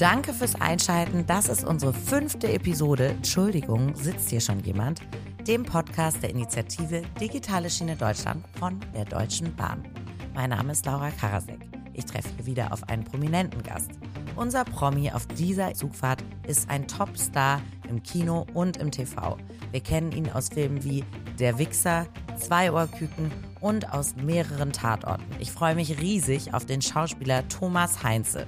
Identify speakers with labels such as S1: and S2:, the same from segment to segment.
S1: Danke fürs Einschalten. Das ist unsere fünfte Episode. Entschuldigung, sitzt hier schon jemand? Dem Podcast der Initiative Digitale Schiene Deutschland von der Deutschen Bahn. Mein Name ist Laura Karasek. Ich treffe hier wieder auf einen prominenten Gast. Unser Promi auf dieser Zugfahrt ist ein Topstar im Kino und im TV. Wir kennen ihn aus Filmen wie Der Wichser, Zweiohrküken und aus mehreren Tatorten. Ich freue mich riesig auf den Schauspieler Thomas Heinze.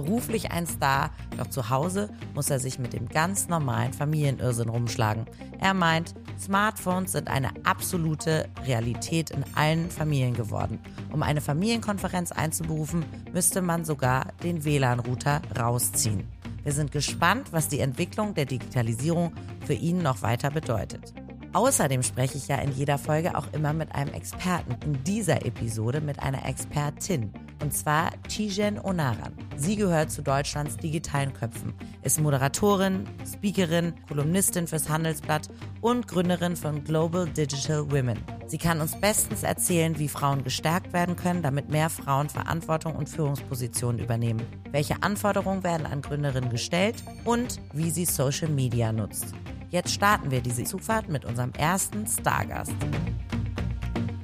S1: Beruflich ein Star, doch zu Hause muss er sich mit dem ganz normalen Familienirrsinn rumschlagen. Er meint, Smartphones sind eine absolute Realität in allen Familien geworden. Um eine Familienkonferenz einzuberufen, müsste man sogar den WLAN-Router rausziehen. Wir sind gespannt, was die Entwicklung der Digitalisierung für ihn noch weiter bedeutet. Außerdem spreche ich ja in jeder Folge auch immer mit einem Experten. In dieser Episode mit einer Expertin. Und zwar Tijen Onaran. Sie gehört zu Deutschlands digitalen Köpfen, ist Moderatorin, Speakerin, Kolumnistin fürs Handelsblatt und Gründerin von Global Digital Women. Sie kann uns bestens erzählen, wie Frauen gestärkt werden können, damit mehr Frauen Verantwortung und Führungspositionen übernehmen. Welche Anforderungen werden an Gründerinnen gestellt und wie sie Social Media nutzt. Jetzt starten wir diese Zugfahrt mit unserem ersten Stargast.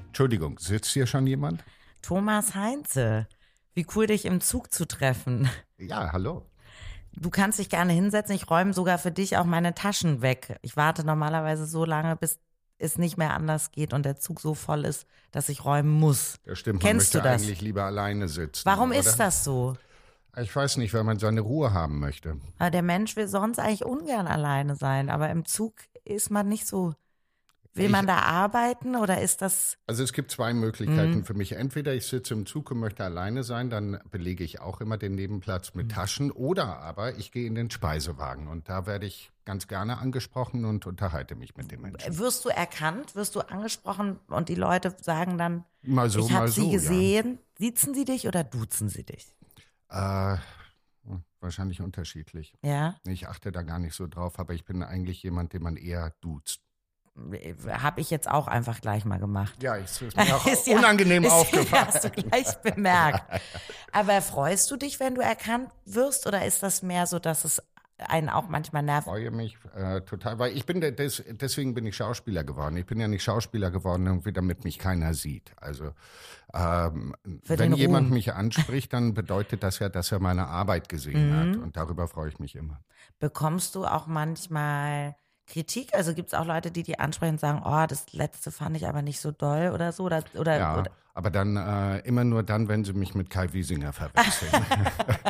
S2: Entschuldigung, sitzt hier schon jemand?
S1: Thomas Heinze. Wie cool, dich im Zug zu treffen.
S2: Ja, hallo.
S1: Du kannst dich gerne hinsetzen. Ich räume sogar für dich auch meine Taschen weg. Ich warte normalerweise so lange, bis es nicht mehr anders geht und der Zug so voll ist, dass ich räumen muss.
S2: Ja, stimmt.
S1: Kennst
S2: man
S1: du das?
S2: eigentlich lieber alleine sitzen.
S1: Warum
S2: oder?
S1: ist das so?
S2: Ich weiß nicht, weil man seine Ruhe haben möchte.
S1: Weil der Mensch will sonst eigentlich ungern alleine sein, aber im Zug ist man nicht so. Will
S2: Ich-
S1: man da arbeiten oder ist das.
S2: Also es gibt zwei
S1: Mhm.
S2: Möglichkeiten für mich. Entweder ich sitze im Zug und möchte alleine sein, dann belege ich auch immer den Nebenplatz
S1: Mhm.
S2: mit Taschen. Oder aber ich gehe in den Speisewagen und da werde ich ganz gerne angesprochen und unterhalte mich mit den Menschen.
S1: Wirst du erkannt? Wirst du angesprochen und die Leute sagen dann,
S2: Mal so,
S1: ich habe sie
S2: so.
S1: gesehen. Siezen sie dich oder duzen sie dich?
S2: Ja. Äh, wahrscheinlich unterschiedlich.
S1: Ja.
S2: Ich achte da gar nicht so drauf, aber ich bin eigentlich jemand, den man eher duzt.
S1: Habe ich jetzt auch einfach gleich mal gemacht.
S2: Ja, es ist mir auch
S1: Ist ja-
S2: unangenehm
S1: ist,
S2: aufgefallen.
S1: Hast du gleich bemerkt. Aber freust du dich, wenn du erkannt wirst, oder ist das mehr so, dass es einen auch manchmal nervt?
S2: freue mich äh, total, weil ich bin des, deswegen bin ich Schauspieler geworden. Ich bin ja nicht Schauspieler geworden, irgendwie, damit mich keiner sieht. Also ähm, wenn jemand mich anspricht, dann bedeutet das ja, dass er meine Arbeit gesehen
S1: Mhm.
S2: hat und darüber freue ich mich immer.
S1: Bekommst du auch manchmal Kritik? Also gibt es auch Leute, die die ansprechen und sagen, oh, das letzte fand ich aber nicht so doll oder so? Oder, oder,
S2: Ja,
S1: oder
S2: aber dann äh, immer nur dann, wenn sie mich mit Kai Wiesinger verwechseln.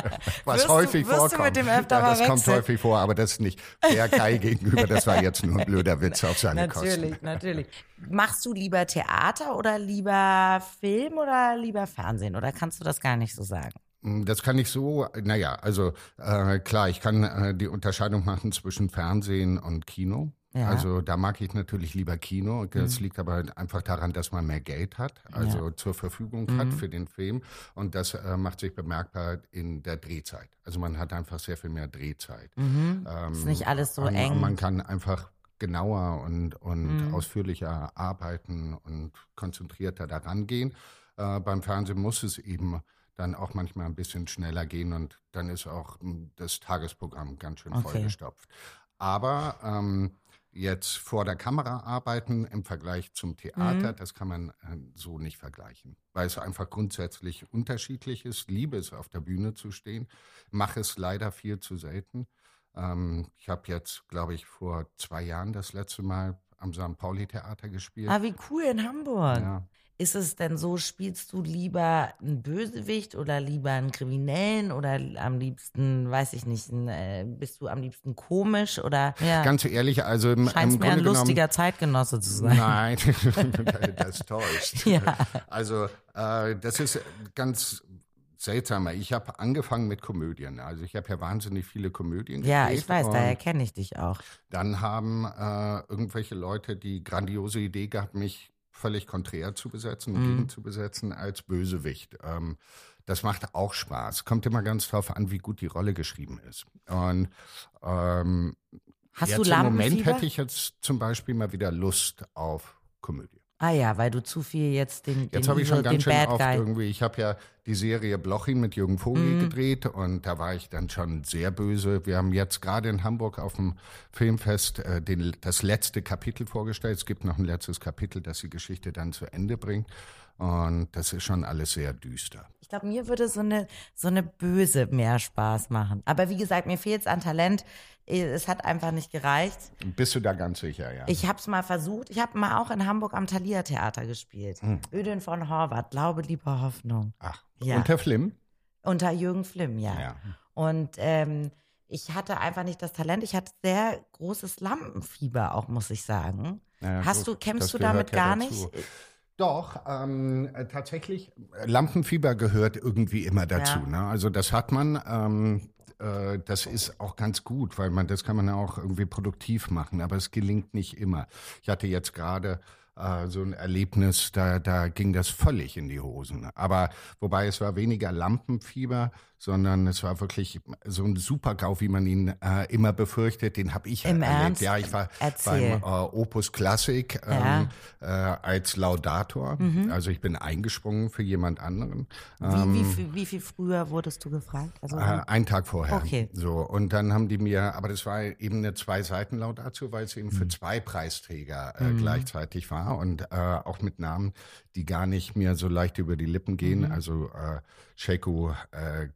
S2: Was
S1: Wirst du-
S2: häufig
S1: du
S2: vorkommt.
S1: mit dem öfter
S2: ja, das kommt häufig vor, aber das ist nicht der Kai gegenüber. Das war jetzt nur ein blöder Witz auf seine
S1: Natürlich,
S2: Kosten.
S1: natürlich. Machst du lieber Theater oder lieber Film oder lieber Fernsehen? Oder kannst du das gar nicht so sagen?
S2: Mm, Das kann ich so, naja, also äh, klar, ich kann äh, die Unterscheidung machen zwischen Fernsehen und Kino.
S1: Ja. Mhm.
S2: Also da mag ich natürlich lieber Kino. Das liegt aber einfach daran, dass man mehr Geld hat, also zur Verfügung hat
S1: Mhm.
S2: für den Film. Und das äh, macht sich bemerkbar in der Drehzeit. Also man hat einfach sehr viel mehr Drehzeit. Ähm,
S1: Ist nicht alles so
S2: man,
S1: eng.
S2: Man kann einfach genauer und, und
S1: Mhm.
S2: ausführlicher arbeiten und konzentrierter daran gehen. Äh, beim Fernsehen muss es eben dann auch manchmal ein bisschen schneller gehen und dann ist auch mm, das Tagesprogramm ganz schön
S1: Okay.
S2: vollgestopft. Aber ähm, jetzt vor der Kamera arbeiten im Vergleich zum Theater, das kann man äh, so nicht vergleichen, weil es einfach grundsätzlich unterschiedlich ist. Liebe es, auf der Bühne zu stehen, mache es leider viel zu selten. Ähm, ich habe jetzt, glaube ich, vor zwei Jahren das letzte Mal am St. Pauli-Theater gespielt.
S1: Ah, wie cool in Hamburg.
S2: Ja.
S1: Ist es denn so, spielst du lieber einen Bösewicht oder lieber einen Kriminellen oder am liebsten, weiß ich nicht, äh, bist du am liebsten komisch oder ja,
S2: Ganz ehrlich, also im,
S1: scheint
S2: im
S1: mir ein
S2: Grunde genommen,
S1: lustiger Zeitgenosse zu sein.
S2: Nein, das täuscht.
S1: Ja.
S2: Also äh, das ist ganz seltsamer. Ich habe angefangen mit Komödien. Also ich habe ja wahnsinnig viele Komödien
S1: Ja, ich weiß, daher kenne ich dich auch.
S2: Dann haben äh, irgendwelche Leute die grandiose Idee gehabt, mich völlig konträr zu besetzen,
S1: Mhm.
S2: gegen zu besetzen als Bösewicht. Ähm, das macht auch Spaß. Kommt immer ganz drauf an, wie gut die Rolle geschrieben ist. Und ähm,
S1: Hast
S2: jetzt
S1: du
S2: im Moment hätte ich jetzt zum Beispiel mal wieder Lust auf Komödie.
S1: Ah ja, weil du zu viel jetzt den,
S2: Jetzt habe ich schon ganz schön
S1: Bad
S2: oft
S1: Guy.
S2: irgendwie, ich habe ja die Serie Blochin mit Jürgen Vogel mhm. gedreht und da war ich dann schon sehr böse. Wir haben jetzt gerade in Hamburg auf dem Filmfest äh, den, das letzte Kapitel vorgestellt. Es gibt noch ein letztes Kapitel, das die Geschichte dann zu Ende bringt. Und das ist schon alles sehr düster.
S1: Ich glaube, mir würde so eine, so eine böse mehr Spaß machen. Aber wie gesagt, mir fehlt es an Talent. Es hat einfach nicht gereicht.
S2: Bist du da ganz sicher, ja?
S1: Ich habe es mal versucht. Ich habe mal auch in Hamburg am Thalia Theater gespielt. Hm. Ödin von Horvath, Glaube, Liebe, Hoffnung.
S2: Ach, ja. unter Flimm?
S1: Unter Jürgen Flimm, ja. ja. Und ähm, ich hatte einfach nicht das Talent. Ich hatte sehr großes Lampenfieber auch, muss ich sagen. Ja, Hast gut, du, kämpfst du damit gar dazu. nicht?
S2: Doch, ähm, tatsächlich, Lampenfieber gehört irgendwie immer dazu. Ja. Ne? Also das hat man, ähm, äh, das ist auch ganz gut, weil man das kann man auch irgendwie produktiv machen, aber es gelingt nicht immer. Ich hatte jetzt gerade äh, so ein Erlebnis, da, da ging das völlig in die Hosen. Aber wobei es war weniger Lampenfieber, sondern es war wirklich so ein Supergau, wie man ihn äh, immer befürchtet. Den habe ich
S1: Im
S2: erlebt.
S1: Ernst?
S2: Ja, ich war Erzähl. beim äh, Opus Classic ähm, ja. äh, als Laudator. Mhm. Also ich bin eingesprungen für jemand anderen.
S1: Ähm, wie, wie, viel, wie, viel, früher wurdest du gefragt?
S2: Also, äh, einen Tag vorher. Okay. So und dann haben die mir, aber das war eben eine zwei Seiten Laudatio, weil es eben mhm. für zwei Preisträger äh, mhm. gleichzeitig war und äh, auch mit Namen, die gar nicht mehr so leicht über die Lippen gehen. Mhm. Also äh, Sheiko äh,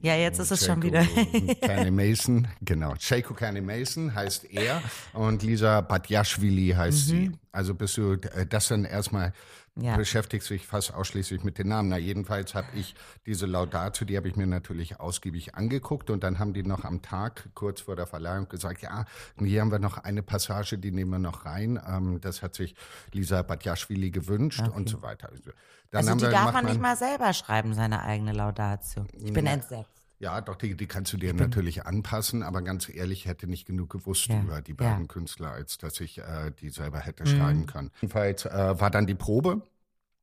S1: ja, jetzt ist es schon wieder.
S2: Kenny Mason, genau. Shaiko Kenny Mason heißt er und Lisa Badjashvili heißt mhm. sie. Also bist du äh, das dann erstmal ja. beschäftigt sich fast ausschließlich mit den Namen. Na, jedenfalls habe ich diese Laudatio, die habe ich mir natürlich ausgiebig angeguckt und dann haben die noch am Tag kurz vor der Verleihung gesagt, ja, hier haben wir noch eine Passage, die nehmen wir noch rein. Ähm, das hat sich Lisa Badjashvili gewünscht okay. und so weiter.
S1: Also, dann also die darf man nicht mal selber schreiben, seine eigene Laudatio. Ich bin ja. entsetzt.
S2: Ja, doch, die, die kannst du dir natürlich anpassen, aber ganz ehrlich, hätte nicht genug gewusst ja. über die beiden ja. Künstler, als dass ich äh, die selber hätte mhm. schreiben können. Jedenfalls äh, war dann die Probe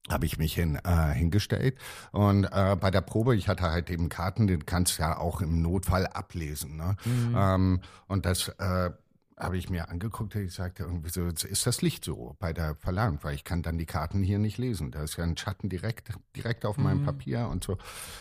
S2: habe ich mich hin, äh, hingestellt und äh, bei der Probe, ich hatte halt eben Karten, den kannst du ja auch im Notfall ablesen. Ne? Mhm. Ähm, und das äh, habe ich mir angeguckt und ich sagte irgendwie so, ist das Licht so bei der Verleihung, weil ich kann dann die Karten hier nicht lesen. Da ist ja ein Schatten direkt, direkt auf mhm. meinem Papier und so.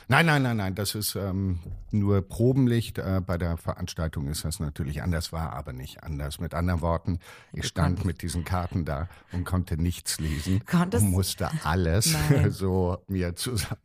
S2: Nein, nein, nein, nein, das ist ähm, nur Probenlicht. Äh, bei der Veranstaltung ist das natürlich anders, war aber nicht anders. Mit anderen Worten, ich stand mit diesen Karten da und konnte nichts lesen
S1: Konntest?
S2: und musste alles so mir zusammen.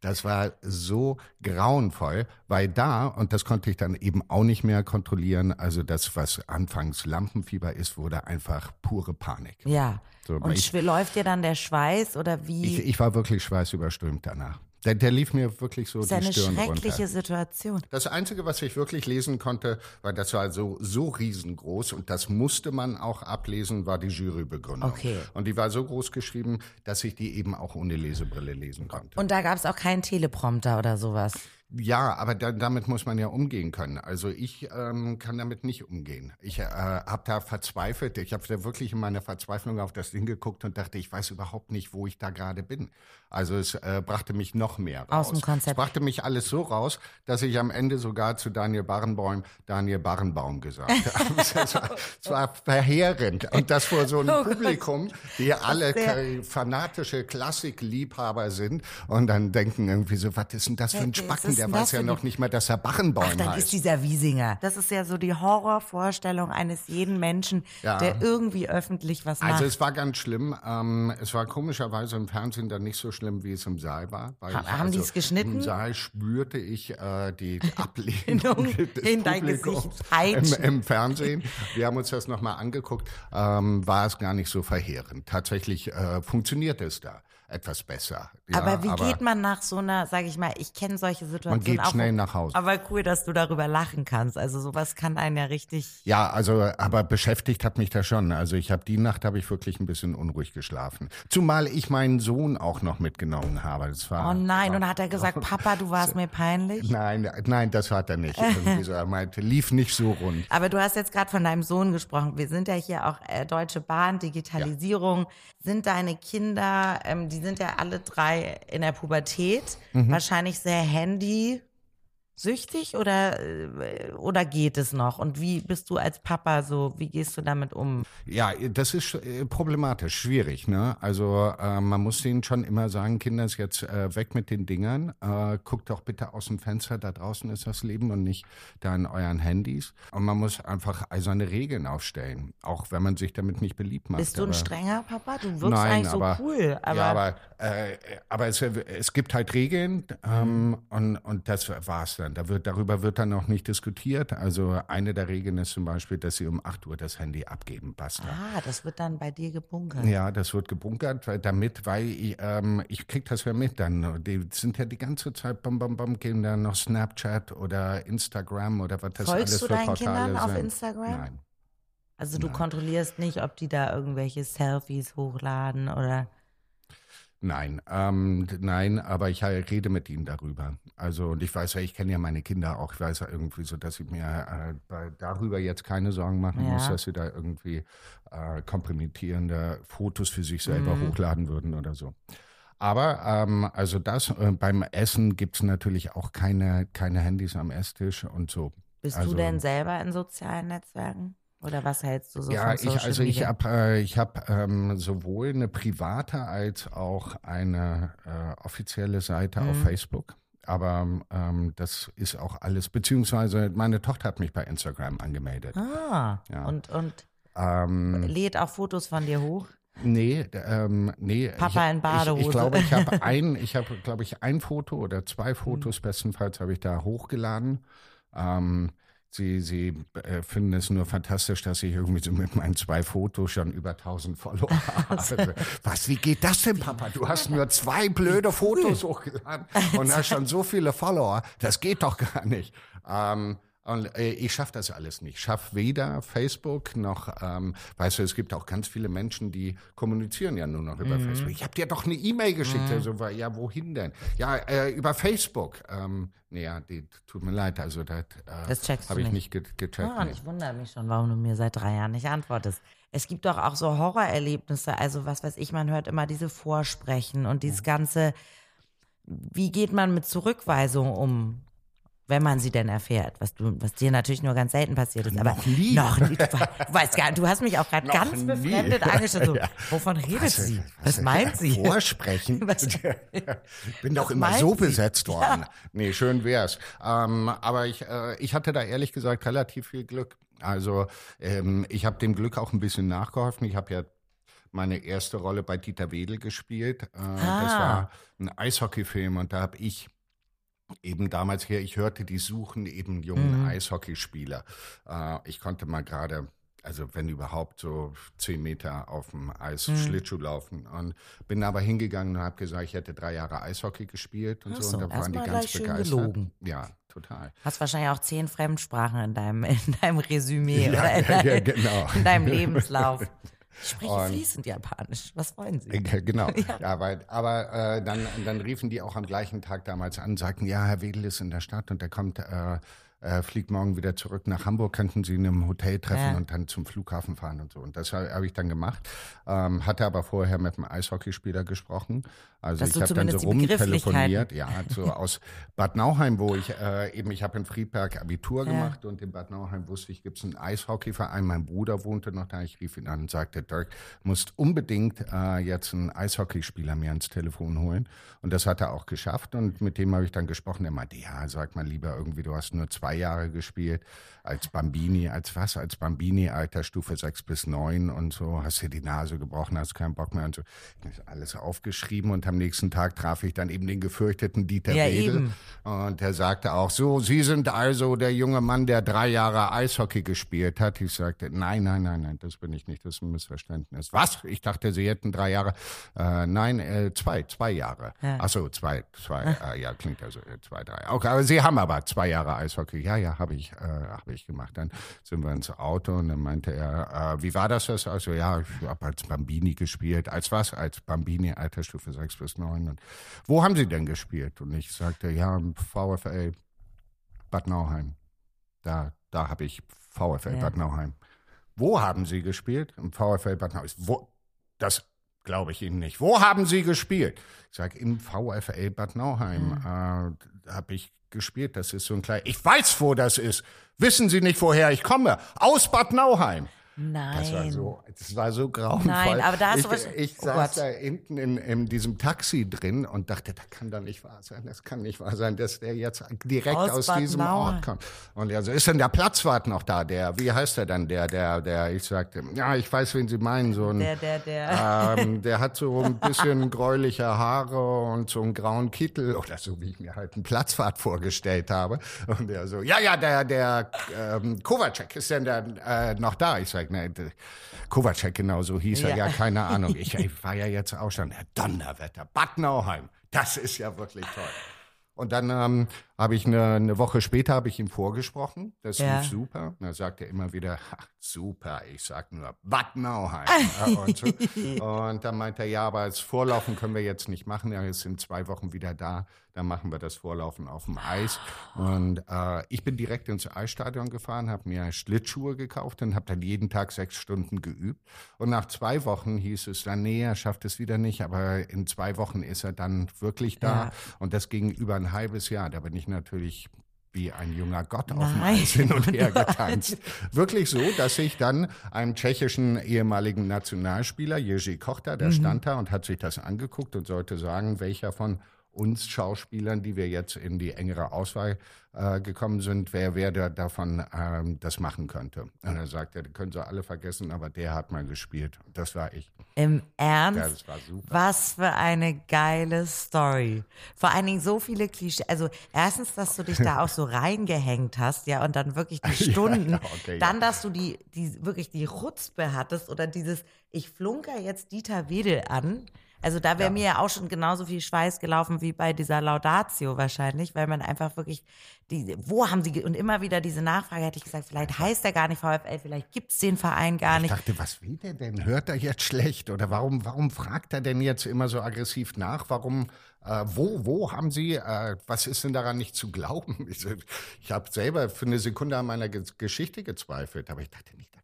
S2: Das war so grauenvoll, weil da, und das konnte ich dann eben auch nicht mehr kontrollieren, also das, was anfangs Lampenfieber ist, wurde einfach pure Panik.
S1: Ja. So, und ich, läuft dir dann der Schweiß oder wie?
S2: Ich, ich war wirklich schweißüberströmt danach. Der, der lief mir wirklich so das ist die Stirn
S1: eine schreckliche runter. Situation.
S2: Das Einzige, was ich wirklich lesen konnte, weil das war so, so riesengroß und das musste man auch ablesen, war die Jurybegründung.
S1: Okay.
S2: Und die war so groß geschrieben, dass ich die eben auch ohne Lesebrille lesen konnte.
S1: Und da gab es auch keinen Teleprompter oder sowas?
S2: Ja, aber da, damit muss man ja umgehen können. Also ich ähm, kann damit nicht umgehen. Ich äh, habe da verzweifelt. Ich habe da wirklich in meiner Verzweiflung auf das Ding geguckt und dachte, ich weiß überhaupt nicht, wo ich da gerade bin. Also es äh, brachte mich noch mehr raus.
S1: Aus dem Konzept.
S2: Es brachte mich alles so raus, dass ich am Ende sogar zu Daniel Barenbaum Daniel Barenbaum gesagt habe. es, war, es war verheerend. Und das vor so einem oh Publikum, die alle fanatische Klassikliebhaber sind und dann denken irgendwie so, was ist denn das für ein Spacken? Der weiß ja noch nicht mal, dass er Bachenbäum Ach,
S1: dann
S2: heißt.
S1: ist dieser Wiesinger. Das ist ja so die Horrorvorstellung eines jeden Menschen, ja. der irgendwie öffentlich was
S2: macht. Also es war ganz schlimm. Ähm, es war komischerweise im Fernsehen dann nicht so schlimm, wie es im Saal war.
S1: Ha haben also, die es geschnitten?
S2: Im Saal spürte ich äh, die Ablehnung
S1: in dein Gesicht
S2: im, im, Fernsehen. Wir haben uns das nochmal angeguckt. Ähm, war es gar nicht so verheerend. Tatsächlich äh, funktioniert es da etwas besser.
S1: Ja, aber wie aber geht man nach so einer, sage ich mal, ich kenne solche Situationen
S2: Man geht
S1: auch,
S2: schnell nach Hause.
S1: Aber cool, dass du darüber lachen kannst. Also sowas kann einen ja richtig.
S2: Ja, also aber beschäftigt hat mich das schon. Also ich habe die Nacht habe ich wirklich ein bisschen unruhig geschlafen. Zumal ich meinen Sohn auch noch mitgenommen habe. Das war,
S1: oh nein, und hat er gesagt, Papa, du warst mir peinlich?
S2: Nein, nein, das hat er nicht. so, er meinte, lief nicht so rund.
S1: Aber du hast jetzt gerade von deinem Sohn gesprochen. Wir sind ja hier auch äh, Deutsche Bahn, Digitalisierung. Ja. Sind deine Kinder, ähm, die sind ja alle drei in der Pubertät, mhm. wahrscheinlich sehr Handy süchtig oder, äh, oder geht es noch? Und wie bist du als Papa so, wie gehst du damit um?
S2: Ja, das ist äh, problematisch, schwierig. Ne? Also äh, man muss denen schon immer sagen, Kinder, ist jetzt äh, weg mit den Dingern. Äh, guckt doch bitte aus dem Fenster, da draußen ist das Leben und nicht da in euren Handys. Und man muss einfach eiserne Regeln aufstellen, auch wenn man sich damit nicht beliebt macht.
S1: Bist du ein
S2: aber,
S1: strenger Papa? Du wirkst
S2: Nein,
S1: eigentlich so
S2: aber-
S1: cool. Aber,
S2: ja, aber, äh, aber es, es gibt halt Regeln ähm, und, und das war's dann. Da wird, darüber wird dann auch nicht diskutiert. Also eine der Regeln ist zum Beispiel, dass sie um 8 Uhr das Handy abgeben. Basta.
S1: ah, das wird dann bei dir gebunkert.
S2: Ja, das wird gebunkert, weil, damit, weil ich, ähm, ich krieg das ja mit dann. Die sind ja die ganze Zeit, bam, bam, bam, gehen dann noch Snapchat oder Instagram oder was das
S1: Folgst
S2: alles
S1: du
S2: für
S1: deinen
S2: Portale
S1: Kindern auf
S2: sind.
S1: Instagram?
S2: Nein.
S1: Also du
S2: Nein.
S1: kontrollierst nicht, ob die da irgendwelche Selfies hochladen oder.
S2: Nein, ähm, nein, aber ich rede mit ihnen darüber. Also und ich weiß ja, ich kenne ja meine Kinder auch. Ich weiß ja irgendwie so, dass ich mir äh, darüber jetzt keine Sorgen machen
S1: Ja.
S2: muss, dass sie da irgendwie äh, kompromittierende Fotos für sich selber
S1: Mhm.
S2: hochladen würden oder so. Aber ähm, also das äh, beim Essen gibt's natürlich auch keine keine Handys am Esstisch und so.
S1: Bist
S2: Also-
S1: du denn selber in sozialen Netzwerken? Oder was hältst du so
S2: ja,
S1: von Social
S2: ich, also ich
S1: Media?
S2: habe äh, ich hab, ähm, sowohl eine private als auch eine äh, offizielle Seite auf
S1: Mhm.
S2: Facebook. Aber ähm, das ist auch alles, beziehungsweise meine Tochter hat mich bei Instagram angemeldet.
S1: Ah,
S2: Ja.
S1: und, und
S2: Ähm,
S1: lädt auch Fotos von dir hoch?
S2: nee, ähm, nee.
S1: Papa
S2: ich,
S1: in Badehose.
S2: Ich, ich glaube, ich habe ein, ich habe, glaube ich, ein Foto oder zwei Fotos,
S1: Mhm.
S2: bestenfalls habe ich da hochgeladen. Ähm, Sie, sie äh, finden es nur fantastisch, dass ich irgendwie so mit meinen zwei Fotos schon über 1000 Follower habe. Was, wie geht das denn, Papa? Du hast nur zwei blöde Fotos hochgeladen und hast schon so viele Follower. Das geht doch gar nicht. Ähm, und äh, ich schaffe das alles nicht. Ich schaffe weder Facebook noch, ähm, weißt du, es gibt auch ganz viele Menschen, die kommunizieren ja nur noch über
S1: Mhm.
S2: Facebook. Ich habe dir doch eine E-Mail geschickt. Also, war, ja, wohin denn? Ja, äh, über Facebook. Ähm, nee, ja, die, tut mir leid, also das,
S1: Das
S2: äh,
S1: checkst
S2: habe ich
S1: nicht.
S2: nicht ge gecheckt.
S1: Und
S2: nee.
S1: ich wundere mich schon, warum du mir seit drei Jahren nicht antwortest. Es gibt doch auch so Horrorerlebnisse, also was weiß ich, man hört immer diese Vorsprechen und
S2: Mhm.
S1: dieses ganze, wie geht man mit Zurückweisung um, wenn man sie denn erfährt, was du, was dir natürlich nur ganz selten passiert ist. Aber
S2: Noch nie.
S1: Noch nie. Du, we- du weißt gar, du hast mich auch gerade ganz
S2: nie.
S1: befremdet angeschaut. So,
S2: Ja.
S1: wovon redet
S2: Was,
S1: sie?
S2: was,
S1: Was, meint sie?
S2: Vorsprechen?
S1: Was-
S2: Bin doch immer so
S1: sie?
S2: besetzt worden. Nee, schön wär's. Ähm, aber ich, äh, ich hatte da ehrlich gesagt relativ viel Glück. Also ähm, ich habe dem Glück auch ein bisschen nachgeholfen. Ich habe ja meine erste Rolle bei Dieter Wedel gespielt. Äh, Das
S1: Ah.
S2: war ein Eishockeyfilm und da habe ich eben damals her, ich hörte, die suchen eben jungen
S1: Mhm.
S2: Eishockeyspieler. Äh, ich konnte mal gerade, also wenn überhaupt, so zehn Meter auf dem Eis
S1: Mhm.
S2: Schlittschuh laufen. Und bin aber hingegangen und habe gesagt, ich hätte drei Jahre Eishockey gespielt und so.
S1: so,
S2: Und da waren die ganz begeistert.
S1: gelogen.
S2: Ja, total.
S1: Hast wahrscheinlich auch zehn Fremdsprachen in deinem, in deinem Resümee
S2: Ja,
S1: oder in,
S2: ja,
S1: deinem,
S2: genau.
S1: in deinem Lebenslauf. Ich spreche
S2: Und-
S1: fließend Japanisch. Was wollen Sie?
S2: Äh, Genau. Ja, weil, aber äh, dann, dann riefen die auch am gleichen Tag damals an, sagten, ja, Herr Wedel ist in der Stadt und der kommt, äh, äh, fliegt morgen wieder zurück nach Hamburg, könnten Sie ihn im Hotel treffen
S1: Ja.
S2: und dann zum Flughafen fahren und so. Und das habe hab ich dann gemacht. Ähm, hatte aber vorher mit einem Eishockeyspieler gesprochen. Also
S1: Dass
S2: ich habe dann so rumtelefoniert, ja, so aus Bad Nauheim, wo ich äh, eben, ich habe in Friedberg Abitur
S1: Ja.
S2: gemacht und in Bad Nauheim wusste ich, gibt es einen Eishockeyverein. Mein Bruder wohnte noch da. Ich rief ihn an und sagte, Dirk, musst unbedingt äh, jetzt einen Eishockeyspieler mir ans Telefon holen. Und das hat er auch geschafft. Und mit dem habe ich dann gesprochen. Er meinte, ja, sag mal lieber irgendwie, du hast nur zwei Jahre gespielt als Bambini, als was? Als Bambini, Altersstufe sechs bis neun und so. Hast dir die Nase gebrochen, hast keinen Bock mehr und so. Ich hab alles aufgeschrieben und am nächsten Tag traf ich dann eben den gefürchteten Dieter
S1: Ja,
S2: Wedel.
S1: eben.
S2: Und er sagte auch, so, Sie sind also der junge Mann, der drei Jahre Eishockey gespielt hat. Ich sagte, nein, nein, nein, nein, das bin ich nicht, das ist ein Missverständnis. Was? Ich dachte, Sie hätten drei Jahre. Äh, nein, äh, zwei, zwei Jahre.
S1: Ja.
S2: Ach so, zwei, zwei, äh, ja, klingt also äh, zwei, drei. Okay, aber Sie haben aber zwei Jahre Eishockey. Ja, ja, habe ich, äh, habe ich gemacht. Dann sind wir ins Auto und dann meinte er, äh, wie war das? das? Also ja, ich habe als Bambini gespielt. Als was? Als Bambini, Altersstufe sechs bis neun. Und wo haben Sie denn gespielt? Und ich sagte, ja, im VfL Bad Nauheim. Da, da habe ich VfL
S1: Ja.
S2: Bad Nauheim. Wo haben Sie gespielt? Im VfL Bad Nauheim. Wo? Das glaube ich Ihnen nicht. Wo haben Sie gespielt? Ich sage, im VfL Bad Nauheim
S1: Hm.
S2: äh, habe ich gespielt. Das ist so ein kleiner. Ich weiß, wo das ist. Wissen Sie nicht, woher ich komme? Aus Bad Nauheim.
S1: Nein.
S2: Das war so, das war so grauenvoll.
S1: Nein, aber da hast
S2: ich,
S1: du was-
S2: ich
S1: oh
S2: saß
S1: Gott.
S2: da hinten in, in diesem Taxi drin und dachte, das kann doch nicht wahr sein. Das kann nicht wahr sein, dass der jetzt direkt
S1: Aus
S2: aus, diesem
S1: Nauheim.
S2: Ort kommt. Und er so, ist denn der Platzwart noch da? Der, wie heißt der dann? Der, der, der, ich sagte, ja, ich weiß, wen Sie meinen. So ein,
S1: Der, der, der.
S2: ähm, der hat so ein bisschen gräuliche Haare und so einen grauen Kittel oder so, wie ich mir halt einen Platzwart vorgestellt habe. Und der so, ja, ja, der, der ähm, Kovacek ist denn der äh, noch da? Ich sag, ne, Kovacek genau so hieß er,
S1: Ja.
S2: ja, keine Ahnung. Ich, ich war ja jetzt auch schon, Herr Donnerwetter, Bad Nauheim, das ist ja wirklich toll. Und dann ähm, habe ich eine, eine Woche später habe ich ihm vorgesprochen. Das
S1: Ja.
S2: lief super. Und er sagte immer wieder, "Ha, super, ich sag nur Bad Nauheim. Und, so. und dann meinte er, ja, aber das Vorlaufen können wir jetzt nicht machen. Er ist in zwei Wochen wieder da. Dann machen wir das Vorlaufen auf dem Eis. Und äh, ich bin direkt ins Eisstadion gefahren, habe mir Schlittschuhe gekauft und habe dann jeden Tag sechs Stunden geübt. Und nach zwei Wochen hieß es dann, nee, er schafft es wieder nicht, aber in zwei Wochen ist er dann wirklich da.
S1: Ja.
S2: Und das ging über ein halbes Jahr. Da bin ich natürlich wie ein junger Gott auf dem
S1: Nein.
S2: Eis hin und her getanzt. Wirklich so, dass ich dann einem tschechischen ehemaligen Nationalspieler, Jerzy Kochter,
S1: Mhm.
S2: der stand da und hat sich das angeguckt und sollte sagen, welcher von uns Schauspielern, die wir jetzt in die engere Auswahl äh, gekommen sind, wer, wer da, davon ähm, das machen könnte. Und er sagte, die können sie alle vergessen, aber der hat mal gespielt. Das war ich.
S1: Im Ernst?
S2: Ja, das war super.
S1: Was für eine geile Story. Vor allen Dingen so viele Klischees. Also erstens, dass du dich da auch so reingehängt hast, ja, und dann wirklich die Stunden.
S2: ja, okay,
S1: dann, dass du die, die wirklich die Rutzpe hattest oder dieses, ich flunker jetzt Dieter Wedel an. Also da wäre
S2: Ja.
S1: mir ja auch schon genauso viel Schweiß gelaufen wie bei dieser Laudatio wahrscheinlich, weil man einfach wirklich, die, wo haben sie, und immer wieder diese Nachfrage hätte ich gesagt, vielleicht heißt er gar nicht VfL, vielleicht gibt's den Verein gar
S2: Ich
S1: nicht.
S2: dachte, was will der denn? Hört er jetzt schlecht? Oder warum, warum fragt er denn jetzt immer so aggressiv nach? Warum, äh, wo, wo haben Sie, äh, was ist denn daran nicht zu glauben? Ich, ich habe selber für eine Sekunde an meiner Ge Geschichte gezweifelt, aber ich dachte nicht, da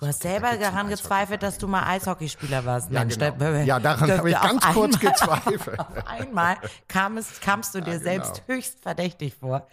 S1: Du hast selber daran gezweifelt, dass du mal Eishockeyspieler warst.
S2: Ja,
S1: Mensch,
S2: genau. Ja, daran
S1: da-
S2: habe ich ganz kurz
S1: einmal-
S2: gezweifelt.
S1: Auf einmal kam es, kamst du dir
S2: genau.
S1: selbst höchst verdächtig vor.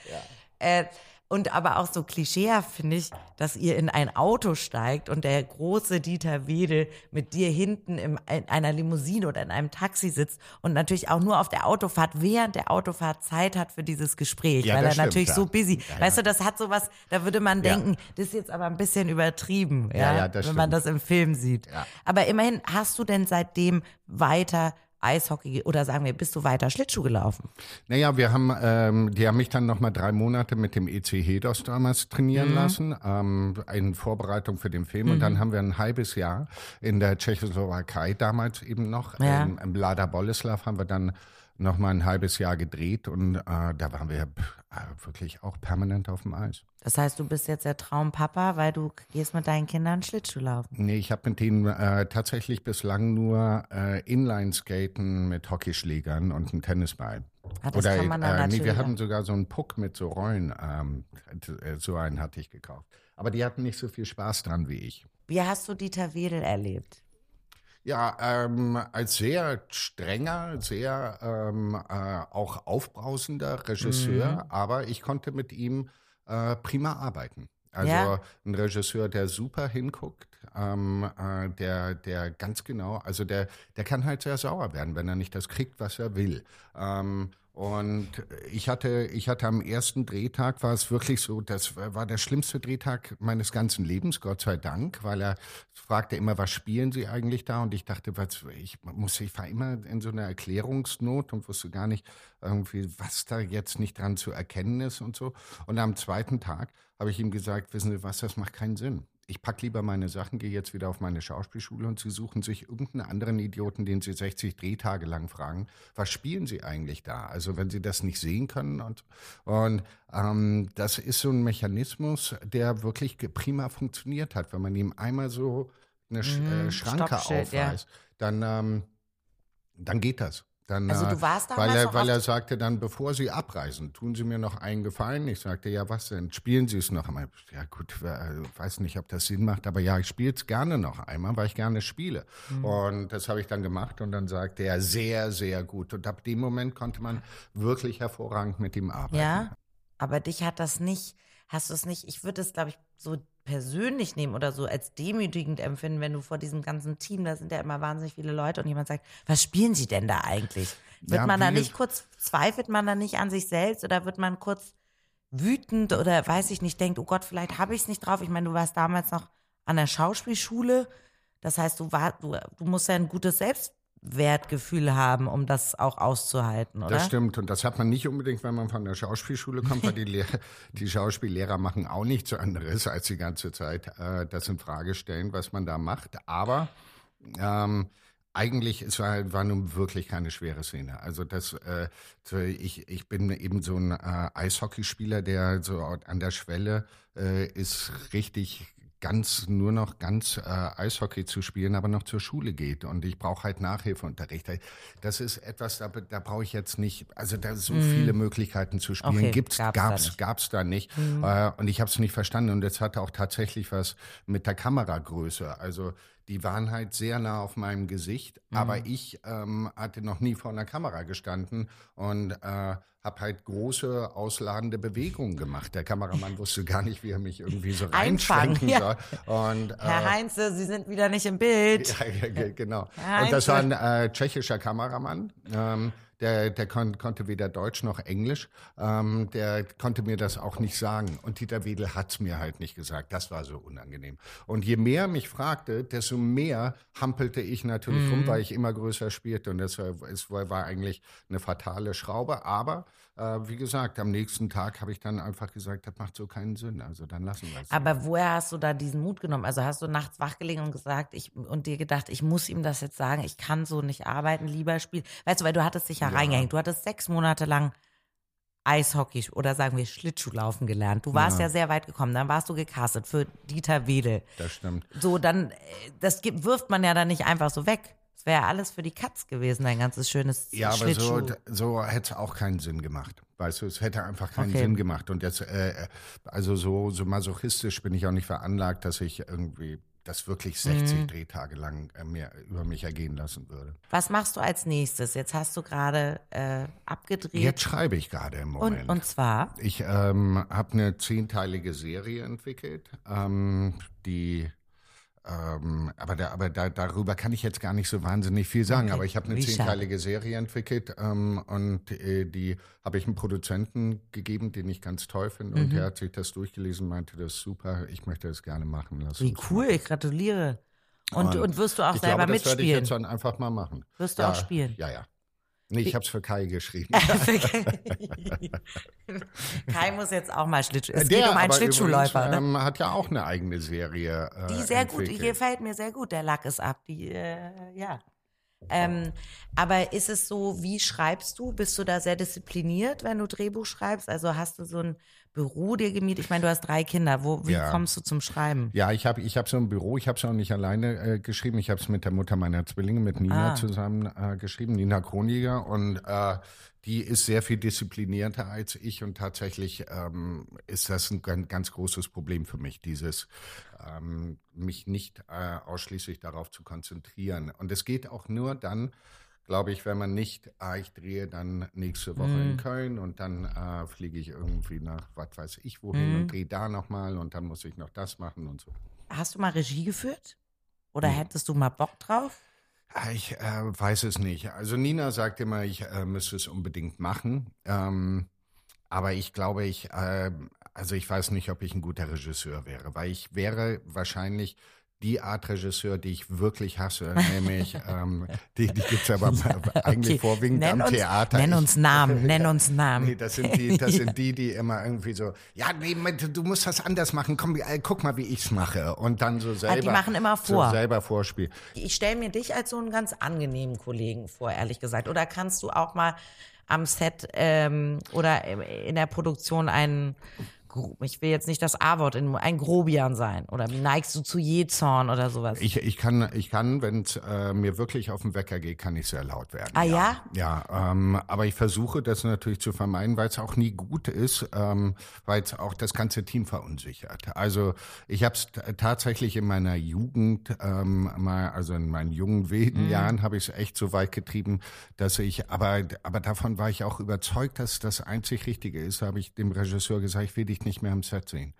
S1: Äh, und aber auch so klischeehaft finde ich, dass ihr in ein Auto steigt und der große Dieter Wedel mit dir hinten im, in einer Limousine oder in einem Taxi sitzt und natürlich auch nur auf der Autofahrt, während der Autofahrt Zeit hat für dieses Gespräch,
S2: Ja,
S1: weil er
S2: stimmt,
S1: natürlich
S2: ja.
S1: so busy.
S2: Ja,
S1: weißt du, das hat sowas, da würde man denken, das ist jetzt aber ein bisschen übertrieben, ja, wenn man
S2: stimmt.
S1: das im Film sieht. Aber immerhin, hast du denn seitdem weiter Eishockey oder sagen wir, bist du weiter Schlittschuh gelaufen?
S2: Naja, wir haben, ähm, die haben mich dann noch mal drei Monate mit dem EC Hedos damals trainieren lassen, ähm, in Vorbereitung für den Film. Und dann haben wir ein halbes Jahr in der Tschechoslowakei damals eben noch,
S1: Ja.
S2: ähm, im Lada Boleslav haben wir dann noch mal ein halbes Jahr gedreht und äh, da waren wir äh, wirklich auch permanent auf dem Eis.
S1: Das heißt, du bist jetzt der Traumpapa, weil du gehst mit deinen Kindern Schlittschuh laufen.
S2: Nee, ich habe mit denen äh, tatsächlich bislang nur äh, Inline-Skaten mit Hockeyschlägern und einem Tennisball.
S1: Ah, dann
S2: äh, nee, wir hatten sogar so einen Puck mit so Rollen. Ähm, äh, so einen hatte ich gekauft. Aber die hatten nicht so viel Spaß dran wie ich.
S1: Wie hast du Dieter Wedel erlebt?
S2: Ja, ähm, als sehr strenger, sehr ähm, äh, auch aufbrausender Regisseur,
S1: Mhm.
S2: aber ich konnte mit ihm äh, prima arbeiten. Also
S1: Ja.
S2: ein Regisseur, der super hinguckt, ähm, äh, der, der ganz genau, also der, der kann halt sehr sauer werden, wenn er nicht das kriegt, was er will. Ähm, und ich hatte, ich hatte am ersten Drehtag war es wirklich so, das war der schlimmste Drehtag meines ganzen Lebens, Gott sei Dank, weil er fragte immer, was spielen Sie eigentlich da? Und ich dachte, was, ich muss, ich war immer in so einer Erklärungsnot und wusste gar nicht irgendwie, was da jetzt nicht dran zu erkennen ist und so. Und am zweiten Tag habe ich ihm gesagt, wissen Sie was, das macht keinen Sinn. Ich pack lieber meine Sachen, gehe jetzt wieder auf meine Schauspielschule und Sie suchen sich irgendeinen anderen Idioten, den Sie 60 Drehtage lang fragen, was spielen Sie eigentlich da? Also wenn Sie das nicht sehen können und, und ähm, das ist so ein Mechanismus, der wirklich prima funktioniert hat. Wenn man ihm einmal so eine Sch
S1: Mhm,
S2: äh, Schranke
S1: Stoppschild, ja.
S2: aufweist, dann, ähm, dann geht das. Dann,
S1: Also
S2: äh,
S1: du warst damals
S2: weil er, weil er sagte dann, bevor Sie abreisen, tun Sie mir noch einen Gefallen. Ich sagte, ja, was denn? Spielen Sie es noch einmal? Ja gut, äh, weiß nicht, ob das Sinn macht, aber ja, ich spiele es gerne noch einmal, weil ich gerne spiele.
S1: Mhm.
S2: Und das habe ich dann gemacht und dann sagte er, sehr, sehr gut. Und ab dem Moment konnte man wirklich hervorragend mit ihm arbeiten.
S1: Ja? aber dich hat das nicht, hast du es nicht, ich würde es, glaube ich, so persönlich nehmen oder so als demütigend empfinden, wenn du vor diesem ganzen Team, da sind ja immer wahnsinnig viele Leute und jemand sagt, was spielen sie denn da eigentlich? Wird
S2: Ja,
S1: man da nicht kurz, zweifelt man da nicht an sich selbst oder wird man kurz wütend oder weiß ich nicht, denkt, oh Gott, vielleicht habe ich es nicht drauf. Ich meine, du warst damals noch an der Schauspielschule. Das heißt, du, war, du, du musst ja ein gutes Selbstwertgefühl haben, um das auch auszuhalten, oder?
S2: Das stimmt. Und das hat man nicht unbedingt, wenn man von der Schauspielschule kommt, weil die, Lehr die Schauspiellehrer machen auch nichts anderes, als die ganze Zeit äh, das in Frage stellen, was man da macht. Aber ähm, eigentlich es war, war nun wirklich keine schwere Szene. Also das, äh, ich, ich bin eben so ein äh, Eishockeyspieler, der so an der Schwelle äh, ist richtig ganz nur noch ganz äh, Eishockey zu spielen, aber noch zur Schule geht und ich brauche halt Nachhilfeunterricht. Das ist etwas, da, da brauche ich jetzt nicht, also da so viele Möglichkeiten zu spielen
S1: Mhm. Okay,
S2: gibt's,
S1: gab's da
S2: gab's,
S1: nicht.
S2: gab's da nicht. Äh, und ich habe es nicht verstanden und es hatte auch tatsächlich was mit der Kameragröße. Also die waren halt sehr nah auf meinem Gesicht,
S1: Mhm.
S2: aber ich ähm, hatte noch nie vor einer Kamera gestanden und äh, habe halt große ausladende Bewegungen gemacht. Der Kameramann wusste gar nicht, wie er mich irgendwie so reinschwenken
S1: ja.
S2: soll. Und, äh,
S1: Herr Heinze, Sie sind wieder nicht im Bild.
S2: ja, ja, ge- genau. Und das war ein äh, tschechischer Kameramann. Ähm, der, der kon konnte weder Deutsch noch Englisch. Ähm, der konnte mir das auch nicht sagen. Und Dieter Wedel hat's mir halt nicht gesagt. Das war so unangenehm. Und je mehr er mich fragte, desto mehr hampelte ich natürlich
S1: Mhm.
S2: rum, weil ich immer größer spielte. Und das war, es war eigentlich eine fatale Schraube. Aber äh, wie gesagt, am nächsten Tag habe ich dann einfach gesagt, das macht so keinen Sinn. Also dann lassen wir es.
S1: Aber woher hast du da diesen Mut genommen? Also hast du nachts wachgelegen und gesagt, ich und dir gedacht, ich muss ihm das jetzt sagen, ich kann so nicht arbeiten, lieber spielen. Weißt du, weil du hattest dich ja, reingehängt. Du hattest sechs Monate lang Eishockey oder sagen wir Schlittschuhlaufen gelernt. Du warst ja.
S2: Ja.
S1: sehr weit gekommen. Dann warst du gecastet für Dieter Wedel.
S2: Das stimmt.
S1: So, dann, äh, das wirft man ja dann nicht einfach so weg. Es wäre ja alles für die Katz gewesen, dein ganzes schönes
S2: Ja, aber so, so hätte es auch keinen Sinn gemacht. Weißt du, es hätte einfach keinen
S1: Okay.
S2: Sinn gemacht. Und jetzt, äh, also so, so masochistisch bin ich auch nicht veranlagt, dass ich irgendwie das wirklich 60
S1: Mhm.
S2: Drehtage lang äh, mir, über mich ergehen lassen würde.
S1: Was machst du als nächstes? Jetzt hast du gerade äh, abgedreht.
S2: Jetzt schreibe ich gerade im
S1: und,
S2: Moment.
S1: und zwar,
S2: Ich ähm, habe eine zehnteilige Serie entwickelt, ähm, die ähm, aber, da, aber da, darüber kann ich jetzt gar nicht so wahnsinnig viel sagen.
S1: Okay.
S2: Aber ich habe eine
S1: schade.
S2: zehnteilige Serie entwickelt ähm, und äh, die habe ich einem Produzenten gegeben, den ich ganz toll finde.
S1: Mhm.
S2: Und der hat sich das durchgelesen, meinte, das ist super, ich möchte das gerne machen lassen.
S1: wie cool, ich gratuliere. Und, und wirst du auch selber
S2: glaube, das werde ich
S1: mitspielen?
S2: jetzt dann einfach mal machen.
S1: Wirst du
S2: ja,
S1: auch spielen?
S2: Ja, ja. Nee, ich habe es für Kai geschrieben.
S1: Kai muss jetzt auch mal Schlittschuh. Es
S2: Der
S1: geht um einen Schlittschuhläufer.
S2: übrigens,
S1: ne?
S2: ähm, hat ja auch eine eigene Serie. Äh,
S1: Die sehr gut, die
S2: entwickelt.
S1: gefällt mir sehr gut. Der Lack ist ab. Die, äh, ja. Ähm, aber ist es so, wie schreibst du? Bist du da sehr diszipliniert, wenn du Drehbuch schreibst? Also hast du so ein Büro dir gemietet? Ich meine, du hast drei Kinder. Wo, wie
S2: Ja.
S1: kommst du zum Schreiben?
S2: Ja, ich habe ich hab so ein Büro, ich habe es auch nicht alleine äh, geschrieben, ich habe es mit der Mutter meiner Zwillinge, mit Nina
S1: Ah.
S2: zusammen äh, geschrieben, Nina Kroniger. Und äh, die ist sehr viel disziplinierter als ich und tatsächlich ähm, ist das ein ganz, ganz großes Problem für mich, dieses ähm, mich nicht äh, ausschließlich darauf zu konzentrieren. Und es geht auch nur dann, glaube ich, wenn man nicht, ah, ich drehe dann nächste Woche
S1: Mhm.
S2: in Köln und dann äh, fliege ich irgendwie nach, was weiß ich wohin
S1: Mhm.
S2: und drehe da nochmal und dann muss ich noch das machen und so.
S1: Hast du mal Regie geführt? Oder
S2: Nee.
S1: hättest du mal Bock drauf?
S2: Ah, Ich äh, weiß es nicht. Also Nina sagt immer, ich äh, müsste es unbedingt machen. Ähm, aber ich glaube, ich, äh, also ich weiß nicht, ob ich ein guter Regisseur wäre, weil ich wäre wahrscheinlich die Art Regisseur, die ich wirklich hasse, nämlich ähm, die, die gibt's aber eigentlich
S1: Okay.
S2: vorwiegend
S1: nenn
S2: am
S1: uns,
S2: Theater.
S1: Nenn
S2: Ich-
S1: uns Namen, nenn uns Namen.
S2: Nee, das sind die, das sind die, die immer irgendwie so, ja, nee, du musst das anders machen. Komm, guck mal, wie ich's mache. Und dann so selber.
S1: Ah, machen immer vor.
S2: So selber Vorspiel.
S1: Ich stelle mir dich als so einen ganz angenehmen Kollegen vor, ehrlich gesagt. Oder kannst du auch mal am Set ähm, oder in der Produktion einen ich will jetzt nicht das A-Wort, ein Grobian sein? Oder neigst du zu Jezorn oder sowas?
S2: Ich, ich kann, ich kann wenn es äh, mir wirklich auf den Wecker geht, kann ich sehr laut werden.
S1: Ah ja?
S2: Ja, ja ähm, aber ich versuche das natürlich zu vermeiden, weil es auch nie gut ist, ähm, weil es auch das ganze Team verunsichert. Also ich habe es tatsächlich in meiner Jugend, ähm, mal, also in meinen jungen wilden mhm. Jahren, habe ich es echt so weit getrieben, dass ich, aber, aber davon war ich auch überzeugt, dass das einzig Richtige ist, habe ich dem Regisseur gesagt, ich will dich nicht mehr am Set sehen.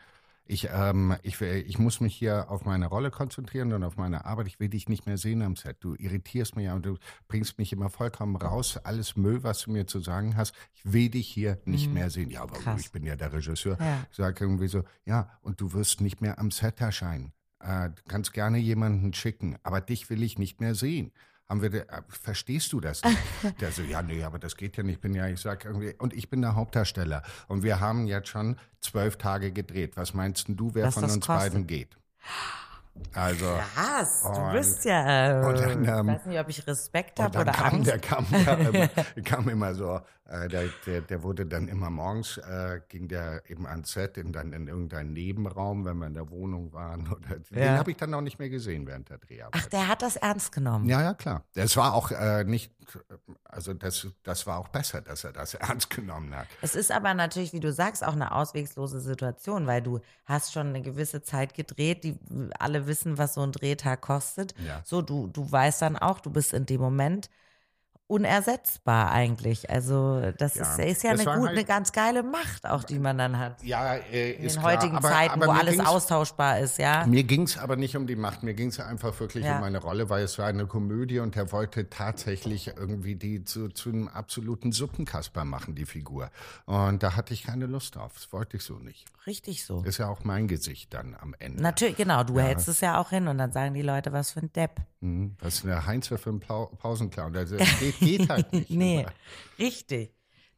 S2: Ich, ähm, ich, ich muss mich hier auf meine Rolle konzentrieren und auf meine Arbeit. Ich will dich nicht mehr sehen am Set. Du irritierst mich und du bringst mich immer vollkommen raus. Alles Müll, was du mir zu sagen hast. Ich will dich hier nicht mhm. mehr sehen. Ja, aber Krass. ich bin ja der Regisseur. Ja. Ich sage irgendwie so, ja, und du wirst nicht mehr am Set erscheinen. Äh, du kannst gerne jemanden schicken, aber dich will ich nicht mehr sehen haben wir, äh, verstehst du das nicht? Der so, ja, nee, aber das geht ja nicht. Ich bin ja, ich sag irgendwie, und ich bin der Hauptdarsteller. Und wir haben jetzt schon zwölf Tage gedreht. Was meinst du, wer Was von uns kostet? beiden geht? Also,
S1: Krass, du bist ja. Äh, dann, ähm, ich weiß nicht, ob ich Respekt habe oder kam, Angst.
S2: Der kam, der kam immer so, äh, der, der, der, wurde dann immer morgens, äh, ging der eben ans Set, in, dann in irgendeinen Nebenraum, wenn wir in der Wohnung waren. Oder, ja. Den habe ich dann auch nicht mehr gesehen während der Dreharbeit.
S1: Ach, der hat das ernst genommen.
S2: Ja, ja, klar. Das war auch äh, nicht, also das, das war auch besser, dass er das ernst genommen hat.
S1: Es ist aber natürlich, wie du sagst, auch eine auswegslose Situation, weil du hast schon eine gewisse Zeit gedreht, die alle wissen, was so ein Drehtag kostet. Ja. So, du, du weißt dann auch, du bist in dem Moment unersetzbar eigentlich. Also das ja. ist, ist ja das eine, gut, halt, eine ganz geile Macht auch, die man dann hat.
S2: Ja, äh,
S1: in den heutigen aber, Zeiten, aber wo alles austauschbar ist, ja.
S2: Mir ging es aber nicht um die Macht, mir ging es einfach wirklich ja. um meine Rolle, weil es war eine Komödie und er wollte tatsächlich irgendwie die zu, zu einem absoluten Suppenkasper machen, die Figur. Und da hatte ich keine Lust drauf. Das wollte ich so nicht.
S1: Richtig so.
S2: Ist ja auch mein Gesicht dann am Ende.
S1: Natürlich, genau, du ja. hältst es ja auch hin und dann sagen die Leute, was für ein Depp.
S2: Mhm. Was ist der Heinz für ein Pausenclown? Das geht, geht halt nicht.
S1: nee, richtig.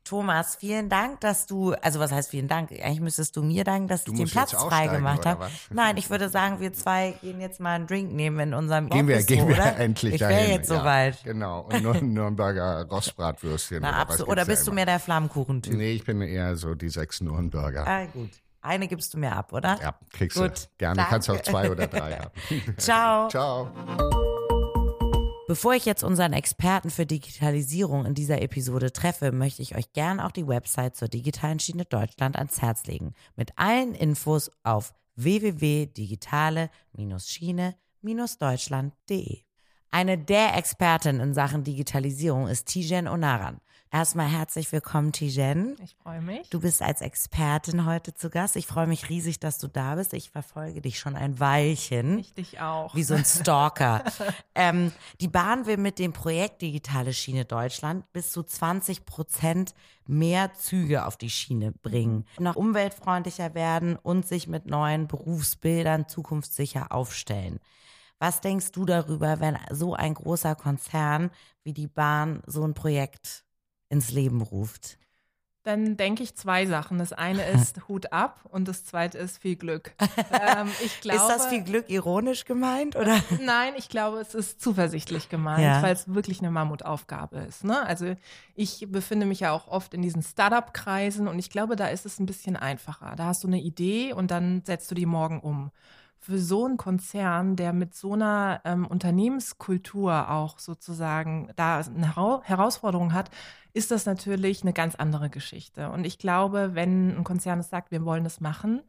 S1: Thomas, vielen Dank, dass du, also was heißt vielen Dank? Eigentlich müsstest du mir danken, dass du ich den Platz frei gemacht habe. Nein, ich würde sagen, wir zwei gehen jetzt mal einen Drink nehmen in unserem
S2: Gehen
S1: Office,
S2: wir, gehen wir endlich
S1: ich
S2: dahin.
S1: Ich wäre jetzt soweit.
S2: Ja, genau, und nur ein Nürnberger Rostbratwürstchen.
S1: Na, oder, oder bist du mehr der Flammkuchentyp?
S2: Nee, ich bin eher so die sechs Nürnberger.
S1: Ah, gut. Eine gibst du mir ab, oder?
S2: Ja, kriegst Gut, du. Gerne, danke. kannst auch zwei oder drei haben.
S1: Ciao.
S2: Ciao.
S1: Bevor ich jetzt unseren Experten für Digitalisierung in dieser Episode treffe, möchte ich euch gern auch die Website zur digitalen Schiene Deutschland ans Herz legen. Mit allen Infos auf www.digitale-schiene-deutschland.de. Eine der Experten in Sachen Digitalisierung ist Tijen Onaran. Erstmal herzlich willkommen, Tijen.
S3: Ich freue mich.
S1: Du bist als Expertin heute zu Gast. Ich freue mich riesig, dass du da bist. Ich verfolge dich schon ein Weilchen.
S3: Ich dich auch.
S1: Wie so ein Stalker. ähm, die Bahn will mit dem Projekt Digitale Schiene Deutschland bis zu 20 Prozent mehr Züge auf die Schiene bringen, noch umweltfreundlicher werden und sich mit neuen Berufsbildern zukunftssicher aufstellen. Was denkst du darüber, wenn so ein großer Konzern wie die Bahn so ein Projekt ins Leben ruft?
S3: Dann denke ich zwei Sachen. Das eine ist Hut ab und das zweite ist viel Glück. ähm,
S1: ich glaube, ist das viel Glück ironisch gemeint oder?
S3: Nein, ich glaube, es ist zuversichtlich gemeint, ja. weil es wirklich eine Mammutaufgabe ist. Ne? Also ich befinde mich ja auch oft in diesen Startup-Kreisen und ich glaube, da ist es ein bisschen einfacher. Da hast du eine Idee und dann setzt du die morgen um für so einen Konzern, der mit so einer ähm, Unternehmenskultur auch sozusagen da eine Herausforderung hat, ist das natürlich eine ganz andere Geschichte. Und ich glaube, wenn ein Konzern es sagt, wir wollen das machen,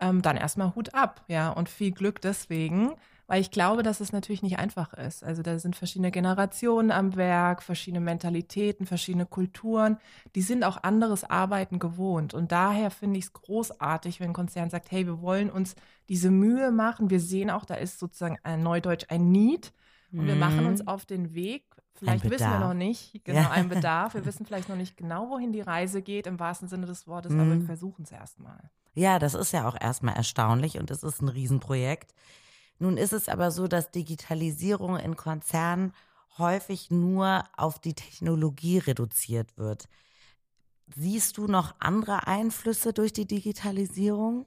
S3: ähm, dann erstmal Hut ab, ja, und viel Glück deswegen, weil ich glaube, dass es natürlich nicht einfach ist. Also da sind verschiedene Generationen am Werk, verschiedene Mentalitäten, verschiedene Kulturen, die sind auch anderes Arbeiten gewohnt. Und daher finde ich es großartig, wenn ein Konzern sagt, hey, wir wollen uns diese Mühe machen. Wir sehen auch, da ist sozusagen ein Neudeutsch ein Need. Und mhm. wir machen uns auf den Weg. Vielleicht wissen wir noch nicht, genau, ja. ein Bedarf. Wir wissen vielleicht noch nicht genau, wohin die Reise geht, im wahrsten Sinne des Wortes, mhm. aber wir versuchen es erstmal.
S1: Ja, das ist ja auch erstmal erstaunlich und es ist ein Riesenprojekt. Nun ist es aber so, dass Digitalisierung in Konzernen häufig nur auf die Technologie reduziert wird. Siehst du noch andere Einflüsse durch die Digitalisierung?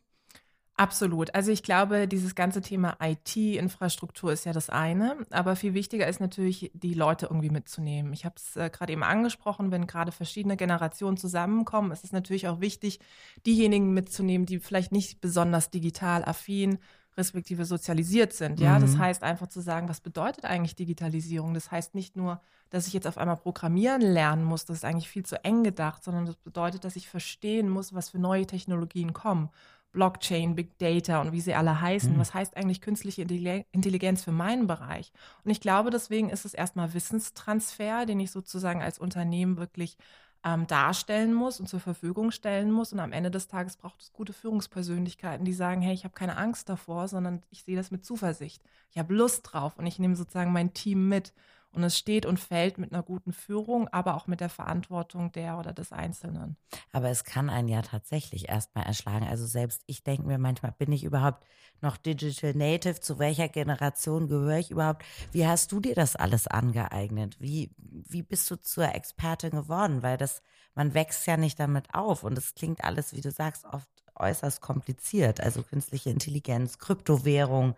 S3: Absolut. Also ich glaube, dieses ganze Thema IT-Infrastruktur ist ja das eine, aber viel wichtiger ist natürlich, die Leute irgendwie mitzunehmen. Ich habe es äh, gerade eben angesprochen, wenn gerade verschiedene Generationen zusammenkommen, ist es natürlich auch wichtig, diejenigen mitzunehmen, die vielleicht nicht besonders digital affin respektive sozialisiert sind. Ja, mhm. das heißt einfach zu sagen, was bedeutet eigentlich Digitalisierung? Das heißt nicht nur, dass ich jetzt auf einmal programmieren lernen muss, das ist eigentlich viel zu eng gedacht, sondern das bedeutet, dass ich verstehen muss, was für neue Technologien kommen Blockchain, Big Data und wie sie alle heißen. Mhm. Was heißt eigentlich künstliche Intelligenz für meinen Bereich? Und ich glaube, deswegen ist es erstmal Wissenstransfer, den ich sozusagen als Unternehmen wirklich ähm, darstellen muss und zur Verfügung stellen muss. Und am Ende des Tages braucht es gute Führungspersönlichkeiten, die sagen, hey, ich habe keine Angst davor, sondern ich sehe das mit Zuversicht. Ich habe Lust drauf und ich nehme sozusagen mein Team mit. Und es steht und fällt mit einer guten Führung, aber auch mit der Verantwortung der oder des Einzelnen.
S1: Aber es kann einen ja tatsächlich erstmal erschlagen. Also selbst ich denke mir manchmal, bin ich überhaupt noch Digital Native? Zu welcher Generation gehöre ich überhaupt? Wie hast du dir das alles angeeignet? Wie, wie bist du zur Expertin geworden? Weil das, man wächst ja nicht damit auf und es klingt alles, wie du sagst, oft äußerst kompliziert. Also künstliche Intelligenz, Kryptowährung,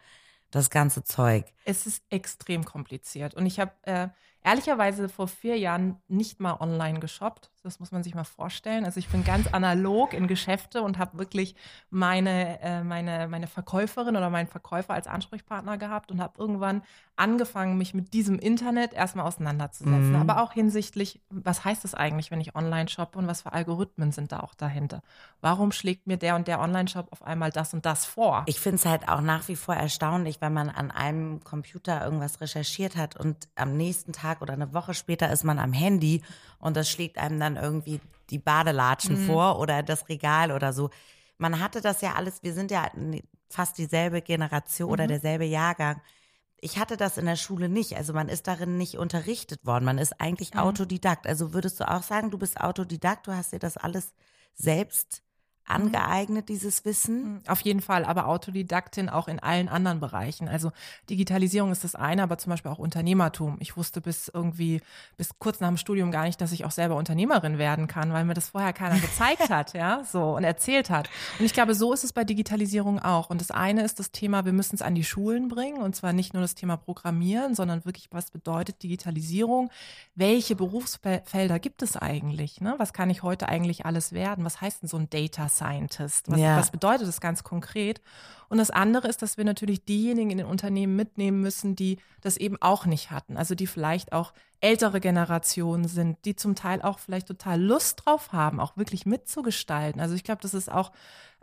S1: das ganze Zeug.
S3: Es ist extrem kompliziert. Und ich habe äh, ehrlicherweise vor vier Jahren nicht mal online geshoppt. Das muss man sich mal vorstellen. Also ich bin ganz analog in Geschäfte und habe wirklich meine, äh, meine, meine Verkäuferin oder meinen Verkäufer als Ansprechpartner gehabt und habe irgendwann angefangen, mich mit diesem Internet erstmal auseinanderzusetzen. Mhm. Aber auch hinsichtlich, was heißt es eigentlich, wenn ich online shoppe und was für Algorithmen sind da auch dahinter? Warum schlägt mir der und der Online-Shop auf einmal das und das vor?
S1: Ich finde es halt auch nach wie vor erstaunlich, wenn man an einem Computer irgendwas recherchiert hat und am nächsten Tag oder eine Woche später ist man am Handy und das schlägt einem dann irgendwie die Badelatschen mhm. vor oder das Regal oder so. Man hatte das ja alles, wir sind ja fast dieselbe Generation mhm. oder derselbe Jahrgang. Ich hatte das in der Schule nicht. Also man ist darin nicht unterrichtet worden. Man ist eigentlich mhm. Autodidakt. Also würdest du auch sagen, du bist Autodidakt, du hast dir das alles selbst angeeignet, dieses Wissen?
S3: Mhm, auf jeden Fall, aber Autodidaktin auch in allen anderen Bereichen. Also Digitalisierung ist das eine, aber zum Beispiel auch Unternehmertum. Ich wusste bis irgendwie, bis kurz nach dem Studium gar nicht, dass ich auch selber Unternehmerin werden kann, weil mir das vorher keiner gezeigt hat, ja, so und erzählt hat. Und ich glaube, so ist es bei Digitalisierung auch. Und das eine ist das Thema, wir müssen es an die Schulen bringen und zwar nicht nur das Thema Programmieren, sondern wirklich, was bedeutet Digitalisierung? Welche Berufsfelder gibt es eigentlich? Ne? Was kann ich heute eigentlich alles werden? Was heißt denn so ein Data Scientist. Was, ja. was bedeutet das ganz konkret? Und das andere ist, dass wir natürlich diejenigen in den Unternehmen mitnehmen müssen, die das eben auch nicht hatten. Also die vielleicht auch ältere Generationen sind, die zum Teil auch vielleicht total Lust drauf haben, auch wirklich mitzugestalten. Also ich glaube, das ist auch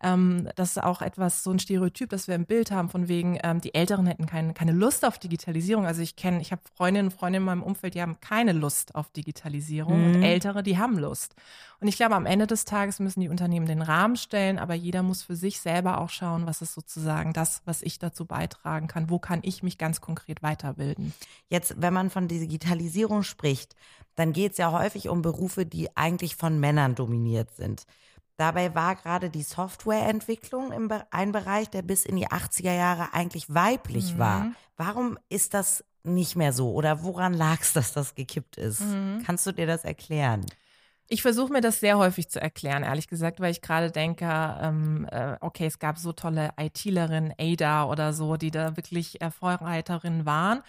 S3: ähm, das ist auch etwas, so ein Stereotyp, das wir im Bild haben, von wegen, ähm, die Älteren hätten kein, keine Lust auf Digitalisierung. Also ich kenne, ich habe Freundinnen und Freunde in meinem Umfeld, die haben keine Lust auf Digitalisierung mhm. und Ältere, die haben Lust. Und ich glaube, am Ende des Tages müssen die Unternehmen den Rahmen stellen, aber jeder muss für sich selber auch schauen, was ist sozusagen sozusagen das, was ich dazu beitragen kann? Wo kann ich mich ganz konkret weiterbilden?
S1: Jetzt, wenn man von Digitalisierung spricht, dann geht es ja häufig um Berufe, die eigentlich von Männern dominiert sind. Dabei war gerade die Softwareentwicklung im Be ein Bereich, der bis in die 80er Jahre eigentlich weiblich mhm. war. Warum ist das nicht mehr so? Oder woran lag es, dass das gekippt ist? Mhm. Kannst du dir das erklären?
S3: Ich versuche mir das sehr häufig zu erklären, ehrlich gesagt, weil ich gerade denke, ähm, äh, okay, es gab so tolle ITlerinnen, Ada oder so, die da wirklich Vorreiterinnen waren.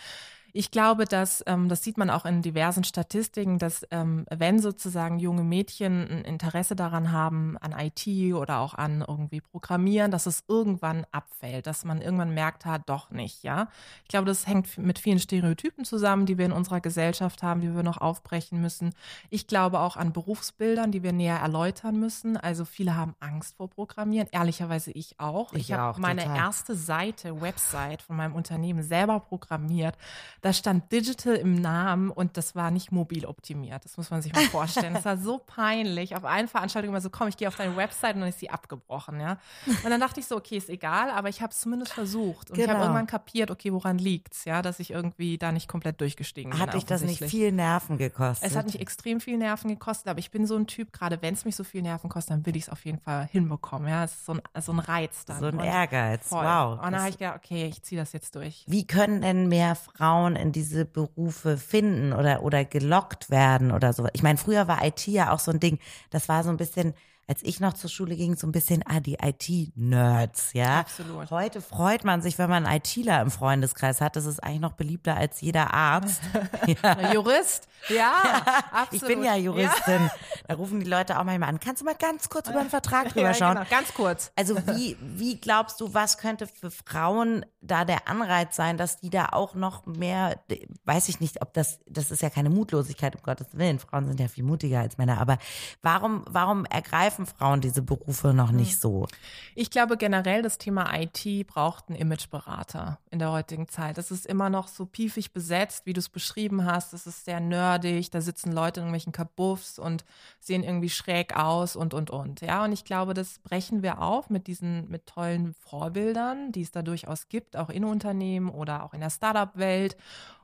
S3: Ich glaube, dass ähm, das sieht man auch in diversen Statistiken, dass ähm, wenn sozusagen junge Mädchen ein Interesse daran haben an IT oder auch an irgendwie Programmieren, dass es irgendwann abfällt, dass man irgendwann merkt, hat, doch nicht, ja. Ich glaube, das hängt mit vielen Stereotypen zusammen, die wir in unserer Gesellschaft haben, die wir noch aufbrechen müssen. Ich glaube auch an Berufsbildern, die wir näher erläutern müssen. Also viele haben Angst vor Programmieren, ehrlicherweise ich auch. Ich, ich habe meine total. erste Seite, Website von meinem Unternehmen selber programmiert da stand Digital im Namen und das war nicht mobil optimiert. Das muss man sich mal vorstellen. Das war so peinlich. Auf allen Veranstaltungen immer so, komm, ich gehe auf deine Website und dann ist sie abgebrochen, ja. Und dann dachte ich so, okay, ist egal, aber ich habe es zumindest versucht. Und genau. ich habe irgendwann kapiert, okay, woran liegt's, ja, dass ich irgendwie da nicht komplett durchgestiegen bin.
S1: Hat dich das nicht viel Nerven gekostet?
S3: Es hat mich extrem viel Nerven gekostet, aber ich bin so ein Typ, gerade wenn es mich so viel Nerven kostet, dann will ich es auf jeden Fall hinbekommen, ja. Es ist so ein, so ein Reiz dann.
S1: So ein Ehrgeiz, voll. wow.
S3: Und dann habe ich gedacht, okay, ich ziehe das jetzt durch.
S1: Wie können denn mehr Frauen Frauen in diese Berufe finden oder, oder gelockt werden oder so. Ich meine, früher war IT ja auch so ein Ding, das war so ein bisschen, als ich noch zur Schule ging, so ein bisschen, ah, die IT-Nerds, ja.
S3: Absolut.
S1: Heute freut man sich, wenn man einen ITler im Freundeskreis hat. Das ist eigentlich noch beliebter als jeder Arzt.
S3: ja. Jurist, ja, ja, absolut.
S1: Ich bin ja Juristin. Ja. Da rufen die Leute auch manchmal an. Kannst du mal ganz kurz über den Vertrag drüber schauen?
S3: Ja, genau. Ganz kurz.
S1: Also wie, wie glaubst du, was könnte für Frauen da der Anreiz sein, dass die da auch noch mehr, weiß ich nicht, ob das, das ist ja keine Mutlosigkeit, um Gottes Willen. Frauen sind ja viel mutiger als Männer. Aber warum, warum ergreifen Frauen diese Berufe noch nicht hm. so?
S3: Ich glaube generell, das Thema IT braucht einen Imageberater in der heutigen Zeit. Das ist immer noch so piefig besetzt, wie du es beschrieben hast. Das ist sehr nerdig. Da sitzen Leute in irgendwelchen Kabuffs und sehen irgendwie schräg aus und, und, und. Ja, und ich glaube, das brechen wir auf mit diesen, mit tollen Vorbildern, die es da durchaus gibt, auch in Unternehmen oder auch in der Startup-Welt.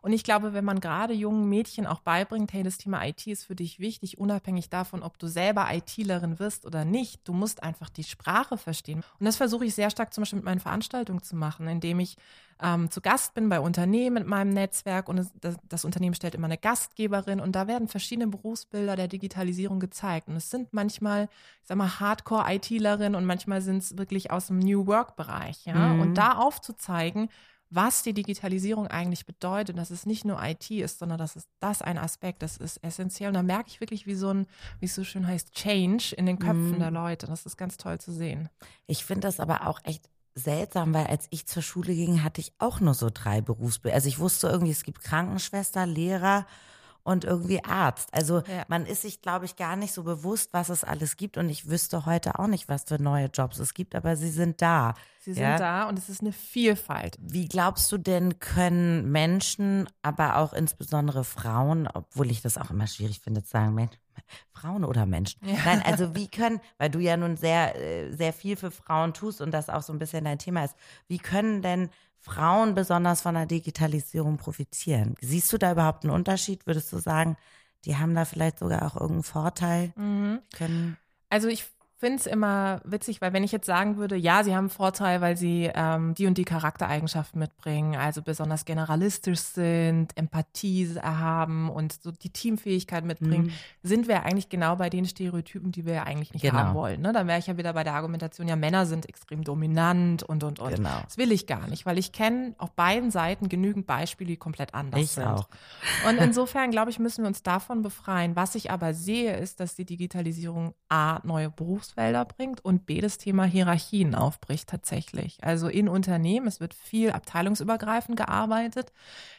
S3: Und ich glaube, wenn man gerade jungen Mädchen auch beibringt, hey, das Thema IT ist für dich wichtig, unabhängig davon, ob du selber ITlerin wirst oder nicht, du musst einfach die Sprache verstehen. Und das versuche ich sehr stark zum Beispiel mit meinen Veranstaltungen zu machen, indem ich ähm, zu Gast bin bei Unternehmen mit meinem Netzwerk und das, das, Unternehmen stellt immer eine Gastgeberin und da werden verschiedene Berufsbilder der Digitalisierung gezeigt. Und es sind manchmal, ich sag mal, Hardcore-ITlerinnen und manchmal sind es wirklich aus dem New Work-Bereich, ja. Mhm. Und da aufzuzeigen, was die Digitalisierung eigentlich bedeutet, dass es nicht nur IT ist, sondern dass es das ein Aspekt, das ist essentiell. Und da merke ich wirklich, wie so ein, wie es so schön heißt, Change in den Köpfen mm. der Leute. Das ist ganz toll zu sehen.
S1: Ich finde das aber auch echt seltsam, weil als ich zur Schule ging, hatte ich auch nur so drei Berufsbilder. Also ich wusste irgendwie, es gibt Krankenschwester, Lehrer und irgendwie Arzt. Also ja. man ist sich, glaube ich, gar nicht so bewusst, was es alles gibt. Und ich wüsste heute auch nicht, was für neue Jobs es gibt, aber sie sind da.
S3: Sie sind ja? da und es ist eine Vielfalt.
S1: Wie glaubst du denn, können Menschen, aber auch insbesondere Frauen, obwohl ich das auch immer schwierig finde zu sagen, Mensch, Frauen oder Menschen? Ja. Nein, also wie können, weil du ja nun sehr, äh, sehr viel für Frauen tust und das auch so ein bisschen dein Thema ist, wie können denn Frauen besonders von der Digitalisierung profitieren. Siehst du da überhaupt einen Unterschied? Würdest du sagen, die haben da vielleicht sogar auch irgendeinen Vorteil?
S3: Mhm. also ich finde es immer witzig, weil wenn ich jetzt sagen würde, ja, sie haben einen Vorteil, weil sie ähm, die und die Charaktereigenschaften mitbringen, also besonders generalistisch sind, Empathie haben und so die Teamfähigkeit mitbringen, mhm. sind wir eigentlich genau bei den Stereotypen, die wir ja eigentlich nicht genau. haben wollen. Ne? Dann wäre ich ja wieder bei der Argumentation, ja, Männer sind extrem dominant und und und. Genau. Das will ich gar nicht, weil ich kenne auf beiden Seiten genügend Beispiele, die komplett anders
S1: ich
S3: sind.
S1: Auch.
S3: Und insofern, glaube ich, müssen wir uns davon befreien. Was ich aber sehe, ist, dass die Digitalisierung A, neue Berufs Berufsfelder bringt und B, das Thema Hierarchien aufbricht tatsächlich. Also in Unternehmen, es wird viel abteilungsübergreifend gearbeitet.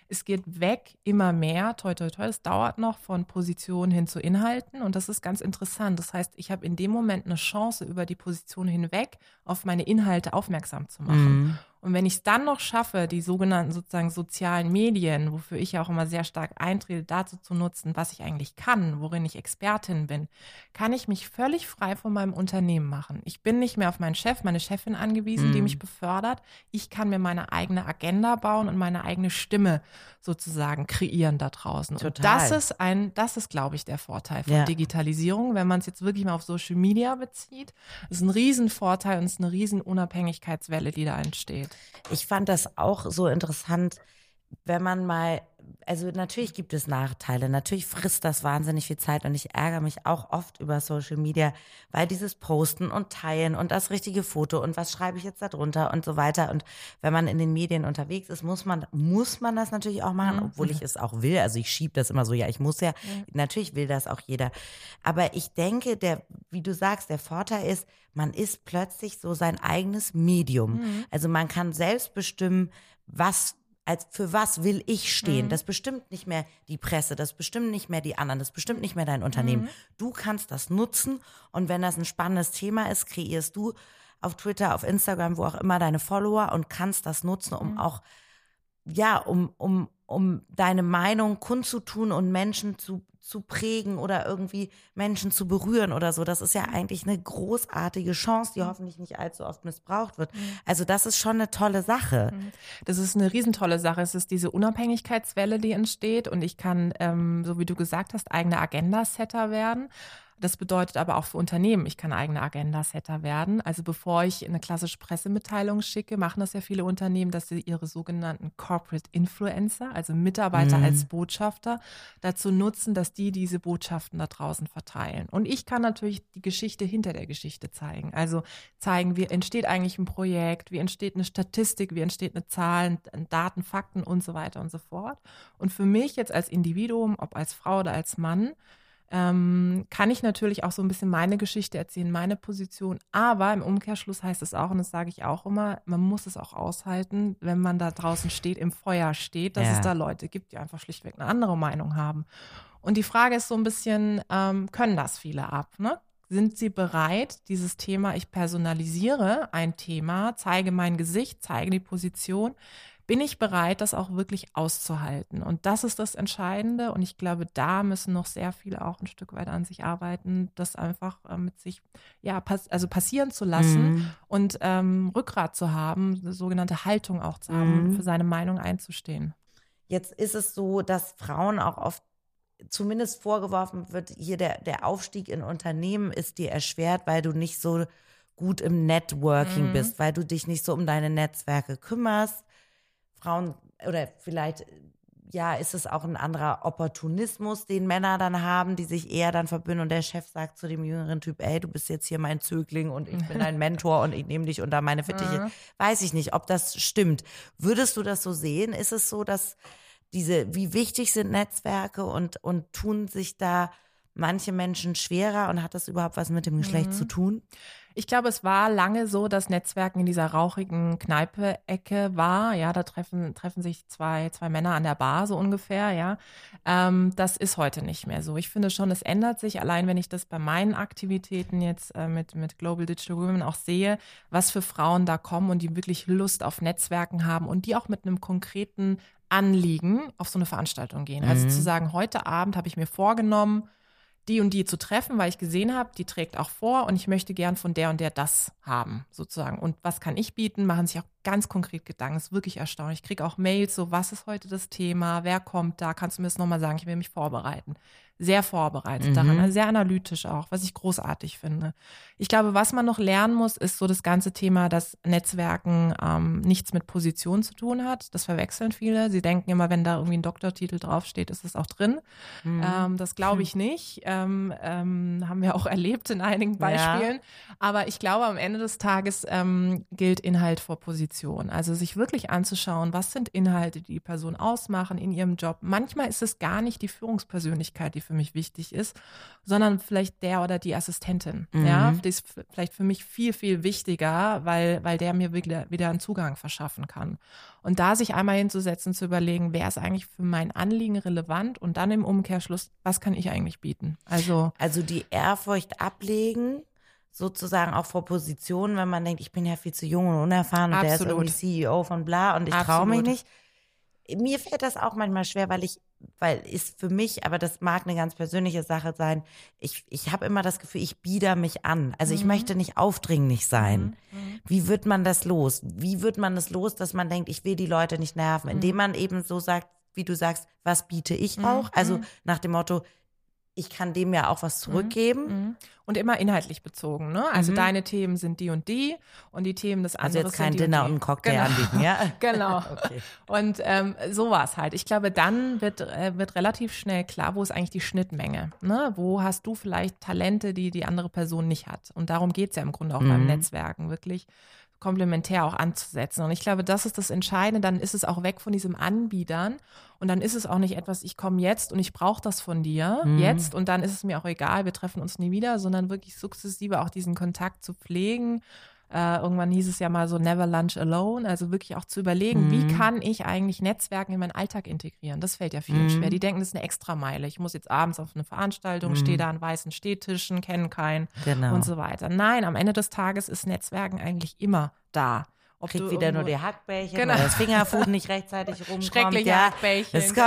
S3: Es geht weg immer mehr, toi, toi, toi, es dauert noch von Positionen hin zu Inhalten und das ist ganz interessant. Das heißt, ich habe in dem Moment eine Chance, über die Position hinweg auf meine Inhalte aufmerksam zu machen. Mhm. Und wenn ich es dann noch schaffe, die sogenannten sozusagen sozialen Medien, wofür ich ja auch immer sehr stark eintrete, dazu zu nutzen, was ich eigentlich kann, worin ich Expertin bin, kann ich mich völlig frei von meinem Unternehmen machen. Ich bin nicht mehr auf meinen Chef, meine Chefin angewiesen, mm. die mhm. mich befördert. Ich kann mir meine eigene Agenda bauen und meine eigene Stimme sozusagen kreieren da draußen. Total. Und das ist ein, das ist, glaube ich, der Vorteil von ja. Digitalisierung, wenn man es jetzt wirklich mal auf Social Media bezieht. Ist ein Riesenvorteil und es ist eine riesen Unabhängigkeitswelle, die da entsteht.
S1: Ich fand das auch so interessant, wenn man mal, also natürlich gibt es Nachteile, natürlich frisst das wahnsinnig viel Zeit und ich ärgere mich auch oft über Social Media, weil dieses Posten und Teilen und das richtige Foto und was schreibe ich jetzt da drunter und so weiter. Und wenn man in den Medien unterwegs ist, muss man, muss man das natürlich auch machen, mhm. obwohl ich es auch will, also ich schiebe das immer so, ja, ich muss ja, natürlich will das auch jeder, aber ich denke, der, wie du sagst, der Vorteil ist, man ist plötzlich so sein eigenes Medium, mhm. also man kann selbst bestimmen, was als für was will ich stehen. Mhm. Das bestimmt nicht mehr die Presse, das bestimmt nicht mehr die anderen, das bestimmt nicht mehr dein Unternehmen. Mhm. Du kannst das nutzen und wenn das ein spannendes Thema ist, kreierst du auf Twitter, auf Instagram, wo auch immer deine Follower und kannst das nutzen, um mhm. auch ja, um um um deine Meinung kundzutun und Menschen zu zu prägen oder irgendwie Menschen zu berühren oder so. Das ist ja eigentlich eine großartige Chance, die mhm. hoffentlich nicht allzu oft missbraucht wird. Mhm. Also das ist schon eine tolle Sache. Mhm.
S3: Das ist eine riesentolle Sache. Es ist diese Unabhängigkeitswelle, die entsteht und ich kann, ähm, so wie du gesagt hast, eigene Agenda-Setter werden. Das bedeutet aber auch für Unternehmen, ich kann eigene Agenda-Setter werden. Also bevor ich eine klassische Pressemitteilung schicke, machen das ja viele Unternehmen, dass sie ihre sogenannten Corporate Influencer, also Mitarbeiter mhm. als Botschafter, dazu nutzen, dass die diese Botschaften da draußen verteilen. Und ich kann natürlich die Geschichte hinter der Geschichte zeigen. Also zeigen, wie entsteht eigentlich ein Projekt, wie entsteht eine Statistik, wie entsteht eine Zahl, Daten, Fakten und so weiter und so fort. Und für mich jetzt als Individuum, ob als Frau oder als Mann, ähm, kann ich natürlich auch so ein bisschen meine Geschichte erzählen, meine Position. Aber im Umkehrschluss heißt es auch, und das sage ich auch immer, man muss es auch aushalten, wenn man da draußen steht, im Feuer steht, dass ja. es da Leute gibt, die einfach schlichtweg eine andere Meinung haben. Und die Frage ist so ein bisschen, ähm, können das viele ab? Ne? Sind sie bereit, dieses Thema, ich personalisiere ein Thema, zeige mein Gesicht, zeige die Position, bin ich bereit, das auch wirklich auszuhalten? Und das ist das Entscheidende. Und ich glaube, da müssen noch sehr viele auch ein Stück weit an sich arbeiten, das einfach äh, mit sich, ja, pass also passieren zu lassen mhm. und ähm, Rückgrat zu haben, eine sogenannte Haltung auch zu haben, mhm. für seine Meinung einzustehen.
S1: Jetzt ist es so, dass Frauen auch oft zumindest vorgeworfen wird, hier der, der Aufstieg in Unternehmen ist dir erschwert, weil du nicht so gut im Networking mhm. bist, weil du dich nicht so um deine Netzwerke kümmerst. Frauen oder vielleicht ja, ist es auch ein anderer Opportunismus, den Männer dann haben, die sich eher dann verbünden und der Chef sagt zu dem jüngeren Typ, ey, du bist jetzt hier mein Zögling und ich bin dein Mentor und ich nehme dich unter meine Fittiche. Weiß ich nicht, ob das stimmt. Würdest du das so sehen? Ist es so, dass diese, wie wichtig sind Netzwerke und, und tun sich da manche Menschen schwerer und hat das überhaupt was mit dem Geschlecht mhm. zu tun?
S3: Ich glaube, es war lange so, dass Netzwerken in dieser rauchigen Kneipe-Ecke war. Ja, da treffen, treffen sich zwei, zwei Männer an der Bar, so ungefähr, ja. Ähm, das ist heute nicht mehr so. Ich finde schon, es ändert sich. Allein wenn ich das bei meinen Aktivitäten jetzt äh, mit, mit Global Digital Women auch sehe, was für Frauen da kommen und die wirklich Lust auf Netzwerken haben und die auch mit einem konkreten Anliegen auf so eine Veranstaltung gehen. Also mhm. Also zu sagen, heute Abend habe ich mir vorgenommen, die und die zu treffen, weil ich gesehen habe, die trägt auch vor und ich möchte gern von der und der das haben, sozusagen. Und was kann ich bieten? Machen sich auch ganz konkret Gedanken. Das ist wirklich erstaunlich. Ich kriege auch Mails, so was ist heute das Thema, wer kommt da, kannst du mir das nochmal sagen, ich will mich vorbereiten. Sehr vorbereitet mhm. daran, also sehr analytisch auch, was ich großartig finde. Ich glaube, was man noch lernen muss, ist so das ganze Thema, dass Netzwerken ähm, nichts mit Position zu tun hat. Das verwechseln viele. Sie denken immer, wenn da irgendwie ein Doktortitel draufsteht, ist es auch drin. Mhm. Ähm, das glaube ich nicht. Ähm, ähm, haben wir auch erlebt in einigen Beispielen. Ja. Aber ich glaube, am Ende des Tages ähm, gilt Inhalt vor Position. Position. Also sich wirklich anzuschauen, was sind Inhalte, die die Person ausmachen in ihrem Job. Manchmal ist es gar nicht die Führungspersönlichkeit, die für mich wichtig ist, sondern vielleicht der oder die Assistentin. Mhm. Ja, die ist vielleicht für mich viel, viel wichtiger, weil, weil der mir wieder, wieder einen Zugang verschaffen kann. Und da sich einmal hinzusetzen, zu überlegen, wer ist eigentlich für mein Anliegen relevant und dann im Umkehrschluss, was kann ich eigentlich bieten? Also,
S1: also die Ehrfurcht ablegen sozusagen auch vor Positionen, wenn man denkt, ich bin ja viel zu jung und unerfahren und Absolut. der ist irgendwie CEO von bla und ich traue mich nicht. Mir fällt das auch manchmal schwer, weil ich, weil ist für mich, aber das mag eine ganz persönliche Sache sein, ich, ich habe immer das Gefühl, ich bieder mich an. Also mhm. ich möchte nicht aufdringlich sein. Mhm. mhm. Wie wird man das los? Wie wird man das los, dass man denkt, ich will die Leute nicht nerven? Indem mhm. man eben so sagt, wie du sagst, was biete ich mhm. auch? Also nach dem Motto, ich kann dem ja auch was zurückgeben. Mhm.
S3: Und immer inhaltlich bezogen, ne? Also mhm. deine Themen sind die und die und die Themen des anderen.
S1: Also jetzt kein Dinner und, und einen Cocktail genau. anbieten, ja?
S3: genau. okay. Und ähm, so war es halt. Ich glaube, dann wird, äh, wird relativ schnell klar, wo ist eigentlich die Schnittmenge. Ne? Wo hast du vielleicht Talente, die die andere Person nicht hat? Und darum geht es ja im Grunde auch mhm. beim Netzwerken, wirklich komplementär auch anzusetzen. Und ich glaube, das ist das Entscheidende. Dann ist es auch weg von diesem Anbietern. Und dann ist es auch nicht etwas, ich komme jetzt und ich brauche das von dir mhm. jetzt und dann ist es mir auch egal, wir treffen uns nie wieder, sondern wirklich sukzessive auch diesen Kontakt zu pflegen äh, irgendwann hieß es ja mal so Never Lunch Alone, also wirklich auch zu überlegen, mhm. wie kann ich eigentlich Netzwerken in meinen Alltag integrieren? Das fällt ja vielen mhm. schwer. Die denken, das ist eine Extrameile. Ich muss jetzt abends auf eine Veranstaltung, mhm. stehe da an weißen Stehtischen, kenne keinen genau. und so weiter. Nein, am Ende des Tages ist Netzwerken eigentlich immer da.
S1: Ob Kriegt wieder nur die Hackbällchen, genau. weil das Fingerfood nicht rechtzeitig rumkommt.
S3: Schreckliche ja. Hackbällchen. Das genau.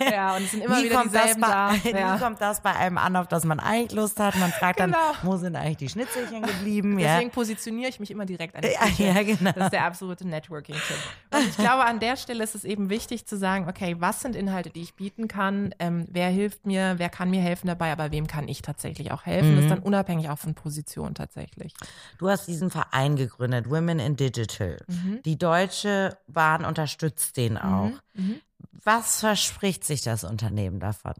S3: Ja, und es sind immer wie wieder dieselben
S1: bei,
S3: da.
S1: Ja. Wie kommt das bei einem an, auf das man eigentlich Lust hat? Man fragt genau. dann, wo sind eigentlich die Schnitzelchen geblieben?
S3: Deswegen ja. positioniere ich mich immer direkt an die
S1: Küche. Ja, genau.
S3: Das ist der absolute Networking-Tipp. Und ich glaube, an der Stelle ist es eben wichtig zu sagen, okay, was sind Inhalte, die ich bieten kann? Ähm, wer hilft mir? Wer kann mir helfen dabei? Aber wem kann ich tatsächlich auch helfen? Mhm. Das ist dann unabhängig auch von Position tatsächlich.
S1: Du hast diesen Verein gegründet, Women in Digital. Mhm. Die Deutsche Bahn unterstützt den mhm, auch. Mhm. Was verspricht sich das Unternehmen davon?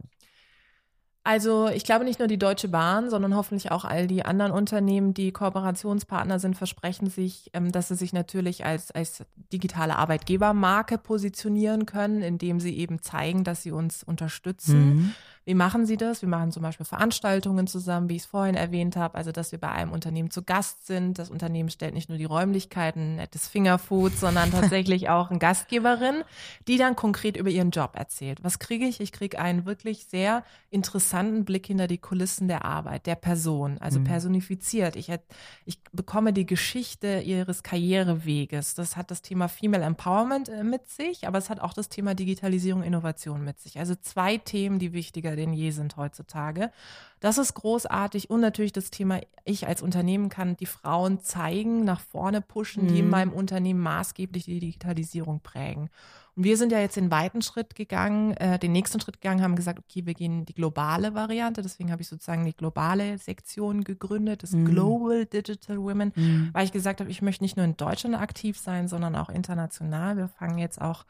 S3: Also ich glaube nicht nur die Deutsche Bahn, sondern hoffentlich auch all die anderen Unternehmen, die Kooperationspartner sind, versprechen sich, ähm, dass sie sich natürlich als, als digitale Arbeitgebermarke positionieren können, indem sie eben zeigen, dass sie uns unterstützen. Mhm. Wie machen Sie das? Wir machen zum Beispiel Veranstaltungen zusammen, wie ich es vorhin erwähnt habe, also dass wir bei einem Unternehmen zu Gast sind. Das Unternehmen stellt nicht nur die Räumlichkeiten, nettes Fingerfood, sondern tatsächlich auch eine Gastgeberin, die dann konkret über ihren Job erzählt. Was kriege ich? Ich kriege einen wirklich sehr interessanten Blick hinter die Kulissen der Arbeit, der Person, also mhm. personifiziert. Ich, ich bekomme die Geschichte ihres Karriereweges. Das hat das Thema Female Empowerment äh, mit sich, aber es hat auch das Thema Digitalisierung, Innovation mit sich. Also zwei Themen, die wichtiger wichtiger denn je sind heutzutage. Das ist großartig und natürlich das Thema, ich als Unternehmen kann die Frauen zeigen, nach vorne pushen, die in mhm. meinem Unternehmen maßgeblich die Digitalisierung prägen. Und wir sind ja jetzt den weiten Schritt gegangen, äh, den nächsten Schritt gegangen, haben gesagt, okay, wir gehen die globale Variante. Deswegen habe ich sozusagen die globale Sektion gegründet, das mhm. Global Digital Women, mhm. weil ich gesagt habe, ich möchte nicht nur in Deutschland aktiv sein, sondern auch international. Wir fangen jetzt auch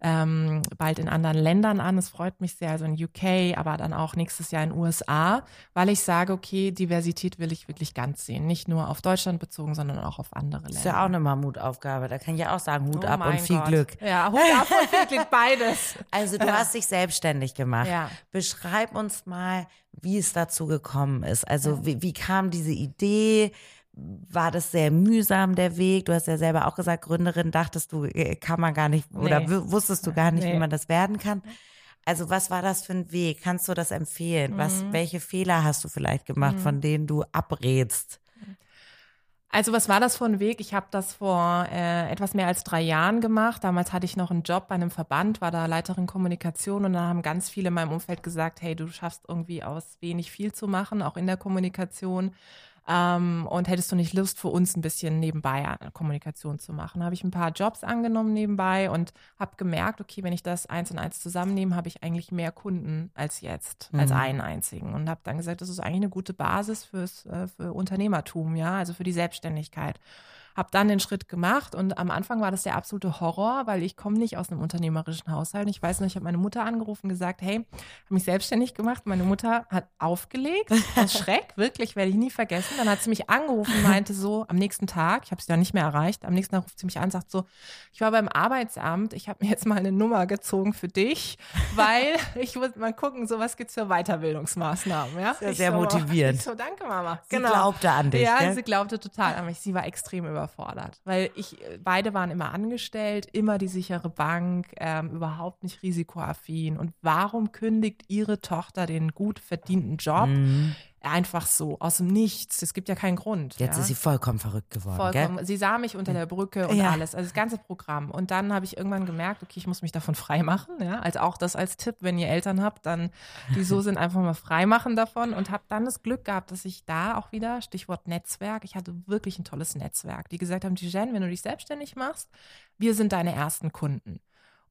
S3: ähm, bald in anderen Ländern an. Es freut mich sehr, also in UK, aber dann auch nächstes Jahr in USA, weil ich sage, okay, Diversität will ich wirklich ganz sehen. Nicht nur auf Deutschland bezogen, sondern auch auf andere Länder. Das
S1: ist ja auch eine Mammutaufgabe. Da kann ich ja auch sagen, Hut oh ab und viel Gott. Glück.
S3: Ja, Hut ab und viel Glück, beides.
S1: Also du hast dich selbstständig gemacht. Ja. Beschreib uns mal, wie es dazu gekommen ist. Also wie, wie kam diese Idee? War das sehr mühsam, der Weg? Du hast ja selber auch gesagt, Gründerin, dachtest du, äh, kann man gar nicht, oder nee. wusstest du gar nicht, nee. wie man das werden kann? Also was war das für ein Weg? Kannst du das empfehlen? Mhm. Was, welche Fehler hast du vielleicht gemacht, mhm. von denen du abrätst?
S3: Also was war das für ein Weg? Ich habe das vor äh, etwas mehr als drei Jahren gemacht. Damals hatte ich noch einen Job bei einem Verband, war da Leiterin Kommunikation und da haben ganz viele in meinem Umfeld gesagt, hey, du schaffst irgendwie aus wenig viel zu machen, auch in der Kommunikation. Ähm, und hättest du nicht Lust, für uns ein bisschen nebenbei Kommunikation zu machen? Habe ich ein paar Jobs angenommen nebenbei und habe gemerkt, okay, wenn ich das eins und eins zusammennehme, habe ich eigentlich mehr Kunden als jetzt, mhm. als einen einzigen. Und habe dann gesagt, das ist eigentlich eine gute Basis fürs, äh, für Unternehmertum, ja, also für die Selbstständigkeit. Habe dann den Schritt gemacht und am Anfang war das der absolute Horror, weil ich komme nicht aus einem unternehmerischen Haushalt. Ich weiß noch, ich habe meine Mutter angerufen und gesagt, hey, habe mich selbstständig gemacht. Meine Mutter hat aufgelegt, aus Schreck, wirklich, werde ich nie vergessen. Dann hat sie mich angerufen und meinte so, am nächsten Tag, ich habe sie dann nicht mehr erreicht, am nächsten Tag ruft sie mich an und sagt so, ich war beim Arbeitsamt, ich habe mir jetzt mal eine Nummer gezogen für dich, weil ich muss mal gucken, so was gibt's für Weiterbildungsmaßnahmen. Ja?
S1: Sehr, sehr so, motivierend.
S3: so, danke Mama.
S1: Sie genau. glaubte an dich.
S3: Ja,
S1: gell?
S3: sie glaubte total an mich. Sie war extrem über überfordert, weil ich, beide waren immer angestellt, immer die sichere Bank, ähm, überhaupt nicht risikoaffin. Und warum kündigt ihre Tochter den gut verdienten Job? Mhm einfach so, aus dem Nichts. Es gibt ja keinen Grund.
S1: Jetzt
S3: ja.
S1: ist sie vollkommen verrückt geworden. Vollkommen.
S3: Gell? Sie sah mich unter der Brücke und ja. alles, also das ganze Programm. Und dann habe ich irgendwann gemerkt, okay, ich muss mich davon freimachen. Ja? Also auch das als Tipp, wenn ihr Eltern habt, dann die so sind, einfach mal freimachen davon. Und habe dann das Glück gehabt, dass ich da auch wieder, Stichwort Netzwerk, ich hatte wirklich ein tolles Netzwerk, die gesagt haben, Jen, wenn du dich selbstständig machst, wir sind deine ersten Kunden.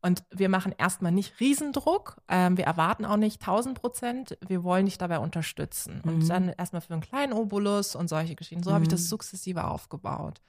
S3: Und wir machen erstmal nicht Riesendruck. Ähm, wir erwarten auch nicht 1000 Prozent. Wir wollen dich dabei unterstützen. Mhm. Und dann erstmal für einen kleinen Obolus und solche Geschichten. So mhm. habe ich das sukzessive aufgebaut.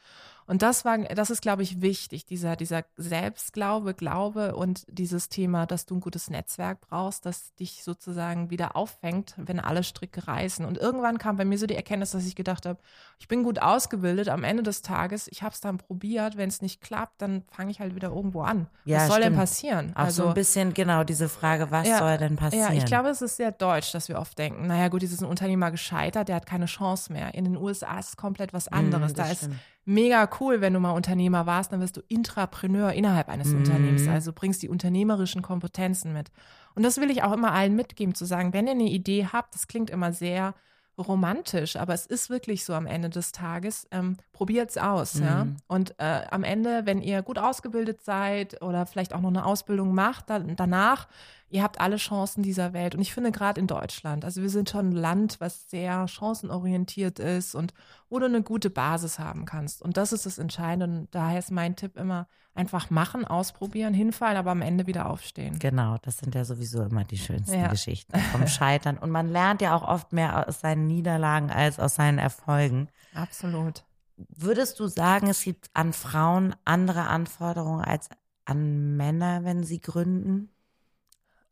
S3: Und das war, das ist, glaube ich, wichtig, dieser, dieser Selbstglaube, Glaube und dieses Thema, dass du ein gutes Netzwerk brauchst, das dich sozusagen wieder auffängt, wenn alle Stricke reißen. Und irgendwann kam bei mir so die Erkenntnis, dass ich gedacht habe, ich bin gut ausgebildet am Ende des Tages, ich habe es dann probiert, wenn es nicht klappt, dann fange ich halt wieder irgendwo an. Ja, was soll stimmt. denn passieren?
S1: Auch also, so ein bisschen genau diese Frage, was ja, soll denn passieren?
S3: Ja, ich glaube, es ist sehr deutsch, dass wir oft denken, naja gut, dieses Unternehmer gescheitert, der hat keine Chance mehr. In den USA ist es komplett was mm, anderes. Mm, da ist mega cool, wenn du mal Unternehmer warst, dann wirst du Intrapreneur innerhalb eines mhm. Unternehmens, also bringst die unternehmerischen Kompetenzen mit. Und das will ich auch immer allen mitgeben, zu sagen, wenn ihr eine Idee habt, das klingt immer sehr romantisch, aber es ist wirklich so am Ende des Tages. Ähm, es aus, mhm. ja. Und äh, am Ende, wenn ihr gut ausgebildet seid oder vielleicht auch noch eine Ausbildung macht, dann, danach, ihr habt alle Chancen dieser Welt. Und ich finde gerade in Deutschland, also wir sind schon ein Land, was sehr chancenorientiert ist und wo du eine gute Basis haben kannst. Und das ist das Entscheidende. Und daher ist mein Tipp immer, einfach machen, ausprobieren, hinfallen, aber am Ende wieder aufstehen.
S1: Genau, das sind ja sowieso immer die schönsten ja. Geschichten vom Scheitern. Und man lernt ja auch oft mehr aus seinen Niederlagen als aus seinen Erfolgen.
S3: Absolut.
S1: Würdest du sagen, es gibt an Frauen andere Anforderungen als an Männer, wenn sie gründen?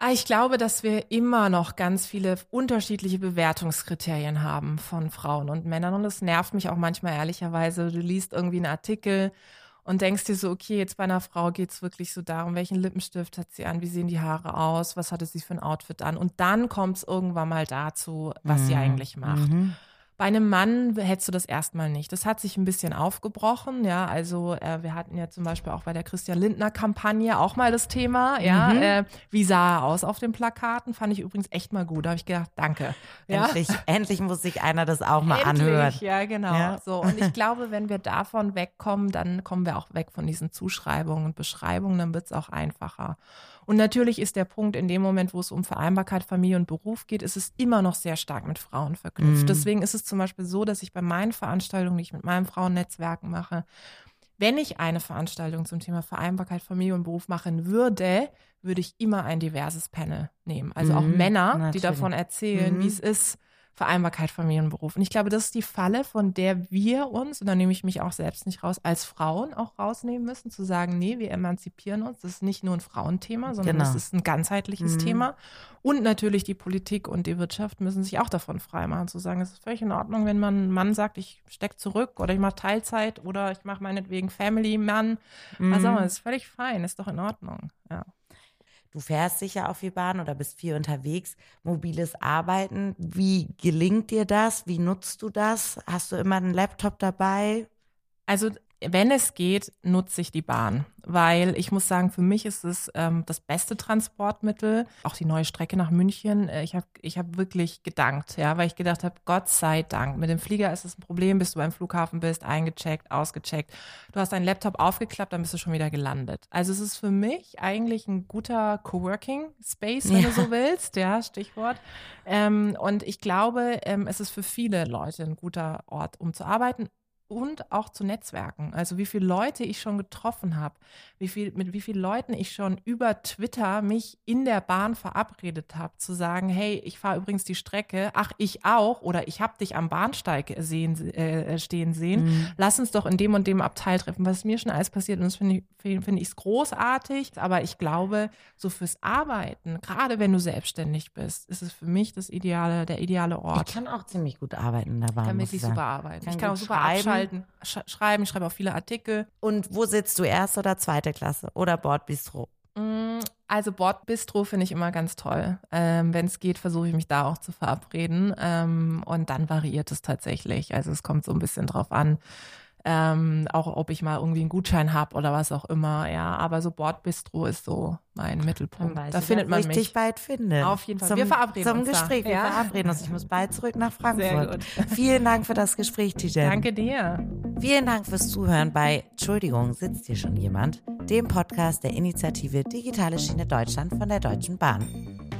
S3: Ah, ich glaube, dass wir immer noch ganz viele unterschiedliche Bewertungskriterien haben von Frauen und Männern. Und das nervt mich auch manchmal ehrlicherweise. Du liest irgendwie einen Artikel und denkst dir so, okay, jetzt bei einer Frau geht es wirklich so darum, welchen Lippenstift hat sie an, wie sehen die Haare aus, was hatte sie für ein Outfit an. Und dann kommt es irgendwann mal dazu, was mhm. sie eigentlich macht. Mhm. Bei einem Mann hättest du das erstmal nicht. Das hat sich ein bisschen aufgebrochen, ja. Also äh, wir hatten ja zum Beispiel auch bei der Christian Lindner-Kampagne auch mal das Thema, ja. Mhm. Äh, wie sah er aus auf den Plakaten? Fand ich übrigens echt mal gut. Da habe ich gedacht, danke.
S1: Ja? Endlich, endlich muss sich einer das auch mal endlich, anhören.
S3: Ja, genau. Ja. So und ich glaube, wenn wir davon wegkommen, dann kommen wir auch weg von diesen Zuschreibungen und Beschreibungen. Dann wird es auch einfacher. Und natürlich ist der Punkt, in dem Moment, wo es um Vereinbarkeit, Familie und Beruf geht, ist es immer noch sehr stark mit Frauen verknüpft. Mhm. Deswegen ist es zum Beispiel so, dass ich bei meinen Veranstaltungen, die ich mit meinen Frauennetzwerken mache, wenn ich eine Veranstaltung zum Thema Vereinbarkeit, Familie und Beruf machen würde, würde ich immer ein diverses Panel nehmen. Also auch mhm, Männer, natürlich. die davon erzählen, mhm. wie es ist, Vereinbarkeit Familienberuf. Und ich glaube, das ist die Falle, von der wir uns, und da nehme ich mich auch selbst nicht raus, als Frauen auch rausnehmen müssen, zu sagen, nee, wir emanzipieren uns. Das ist nicht nur ein Frauenthema, sondern genau. das ist ein ganzheitliches mhm. Thema. Und natürlich die Politik und die Wirtschaft müssen sich auch davon freimachen, zu sagen, es ist völlig in Ordnung, wenn man Mann sagt, ich stecke zurück oder ich mache Teilzeit oder ich mache meinetwegen Family Mann. Mhm. Also, das ist völlig fein, ist doch in Ordnung. Ja.
S1: Du fährst sicher auch viel Bahn oder bist viel unterwegs. Mobiles Arbeiten, wie gelingt dir das? Wie nutzt du das? Hast du immer einen Laptop dabei?
S3: Also wenn es geht, nutze ich die Bahn, weil ich muss sagen, für mich ist es ähm, das beste Transportmittel. Auch die neue Strecke nach München. Äh, ich habe ich hab wirklich gedankt, ja, weil ich gedacht habe, Gott sei Dank. Mit dem Flieger ist es ein Problem, bis du beim Flughafen bist, eingecheckt, ausgecheckt. Du hast deinen Laptop aufgeklappt, dann bist du schon wieder gelandet. Also es ist für mich eigentlich ein guter Coworking Space, wenn ja. du so willst, ja, Stichwort. Ähm, und ich glaube, ähm, es ist für viele Leute ein guter Ort, um zu arbeiten und auch zu Netzwerken. Also wie viele Leute ich schon getroffen habe, wie viel, mit wie vielen Leuten ich schon über Twitter mich in der Bahn verabredet habe, zu sagen, hey, ich fahre übrigens die Strecke, ach, ich auch, oder ich habe dich am Bahnsteig sehen, äh, stehen sehen, mhm. lass uns doch in dem und dem Abteil treffen, was mir schon alles passiert und das finde ich es find großartig, aber ich glaube, so fürs Arbeiten, gerade wenn du selbstständig bist, ist es für mich das ideale, der ideale Ort.
S1: Ich kann auch ziemlich gut arbeiten in der Bahn. Ich
S3: kann wirklich super arbeiten. Kann ich kann auch super abschalten halten, sch schreiben. Ich schreibe auch viele Artikel.
S1: Und wo sitzt du, erste oder zweite Klasse oder Bordbistro?
S3: Mm, also Bordbistro finde ich immer ganz toll. Ähm, Wenn es geht, versuche ich mich da auch zu verabreden. Ähm, und dann variiert es tatsächlich. Also es kommt so ein bisschen drauf an, ähm, auch ob ich mal irgendwie einen Gutschein habe oder was auch immer, ja. Aber so Bordbistro ist so mein Mittelpunkt. Da findet man mich.
S1: Ich dich bald finde.
S3: Auf jeden Fall.
S1: Zum,
S3: wir verabreden
S1: zum
S3: uns
S1: Gespräch.
S3: Da.
S1: Wir ja. verabreden uns. Ich muss bald zurück nach Frankfurt. Vielen Dank für das Gespräch, Tijen.
S3: Danke dir.
S1: Vielen Dank fürs Zuhören bei Entschuldigung, sitzt hier schon jemand? Dem Podcast der Initiative Digitale Schiene Deutschland von der Deutschen Bahn.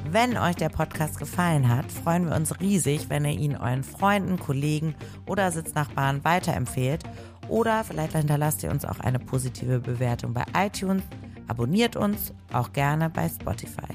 S1: Wenn euch der Podcast gefallen hat, freuen wir uns riesig, wenn ihr ihn euren Freunden, Kollegen oder Sitznachbarn weiterempfehlt oder vielleicht hinterlasst ihr uns auch eine positive Bewertung bei iTunes. Abonniert uns auch gerne bei Spotify.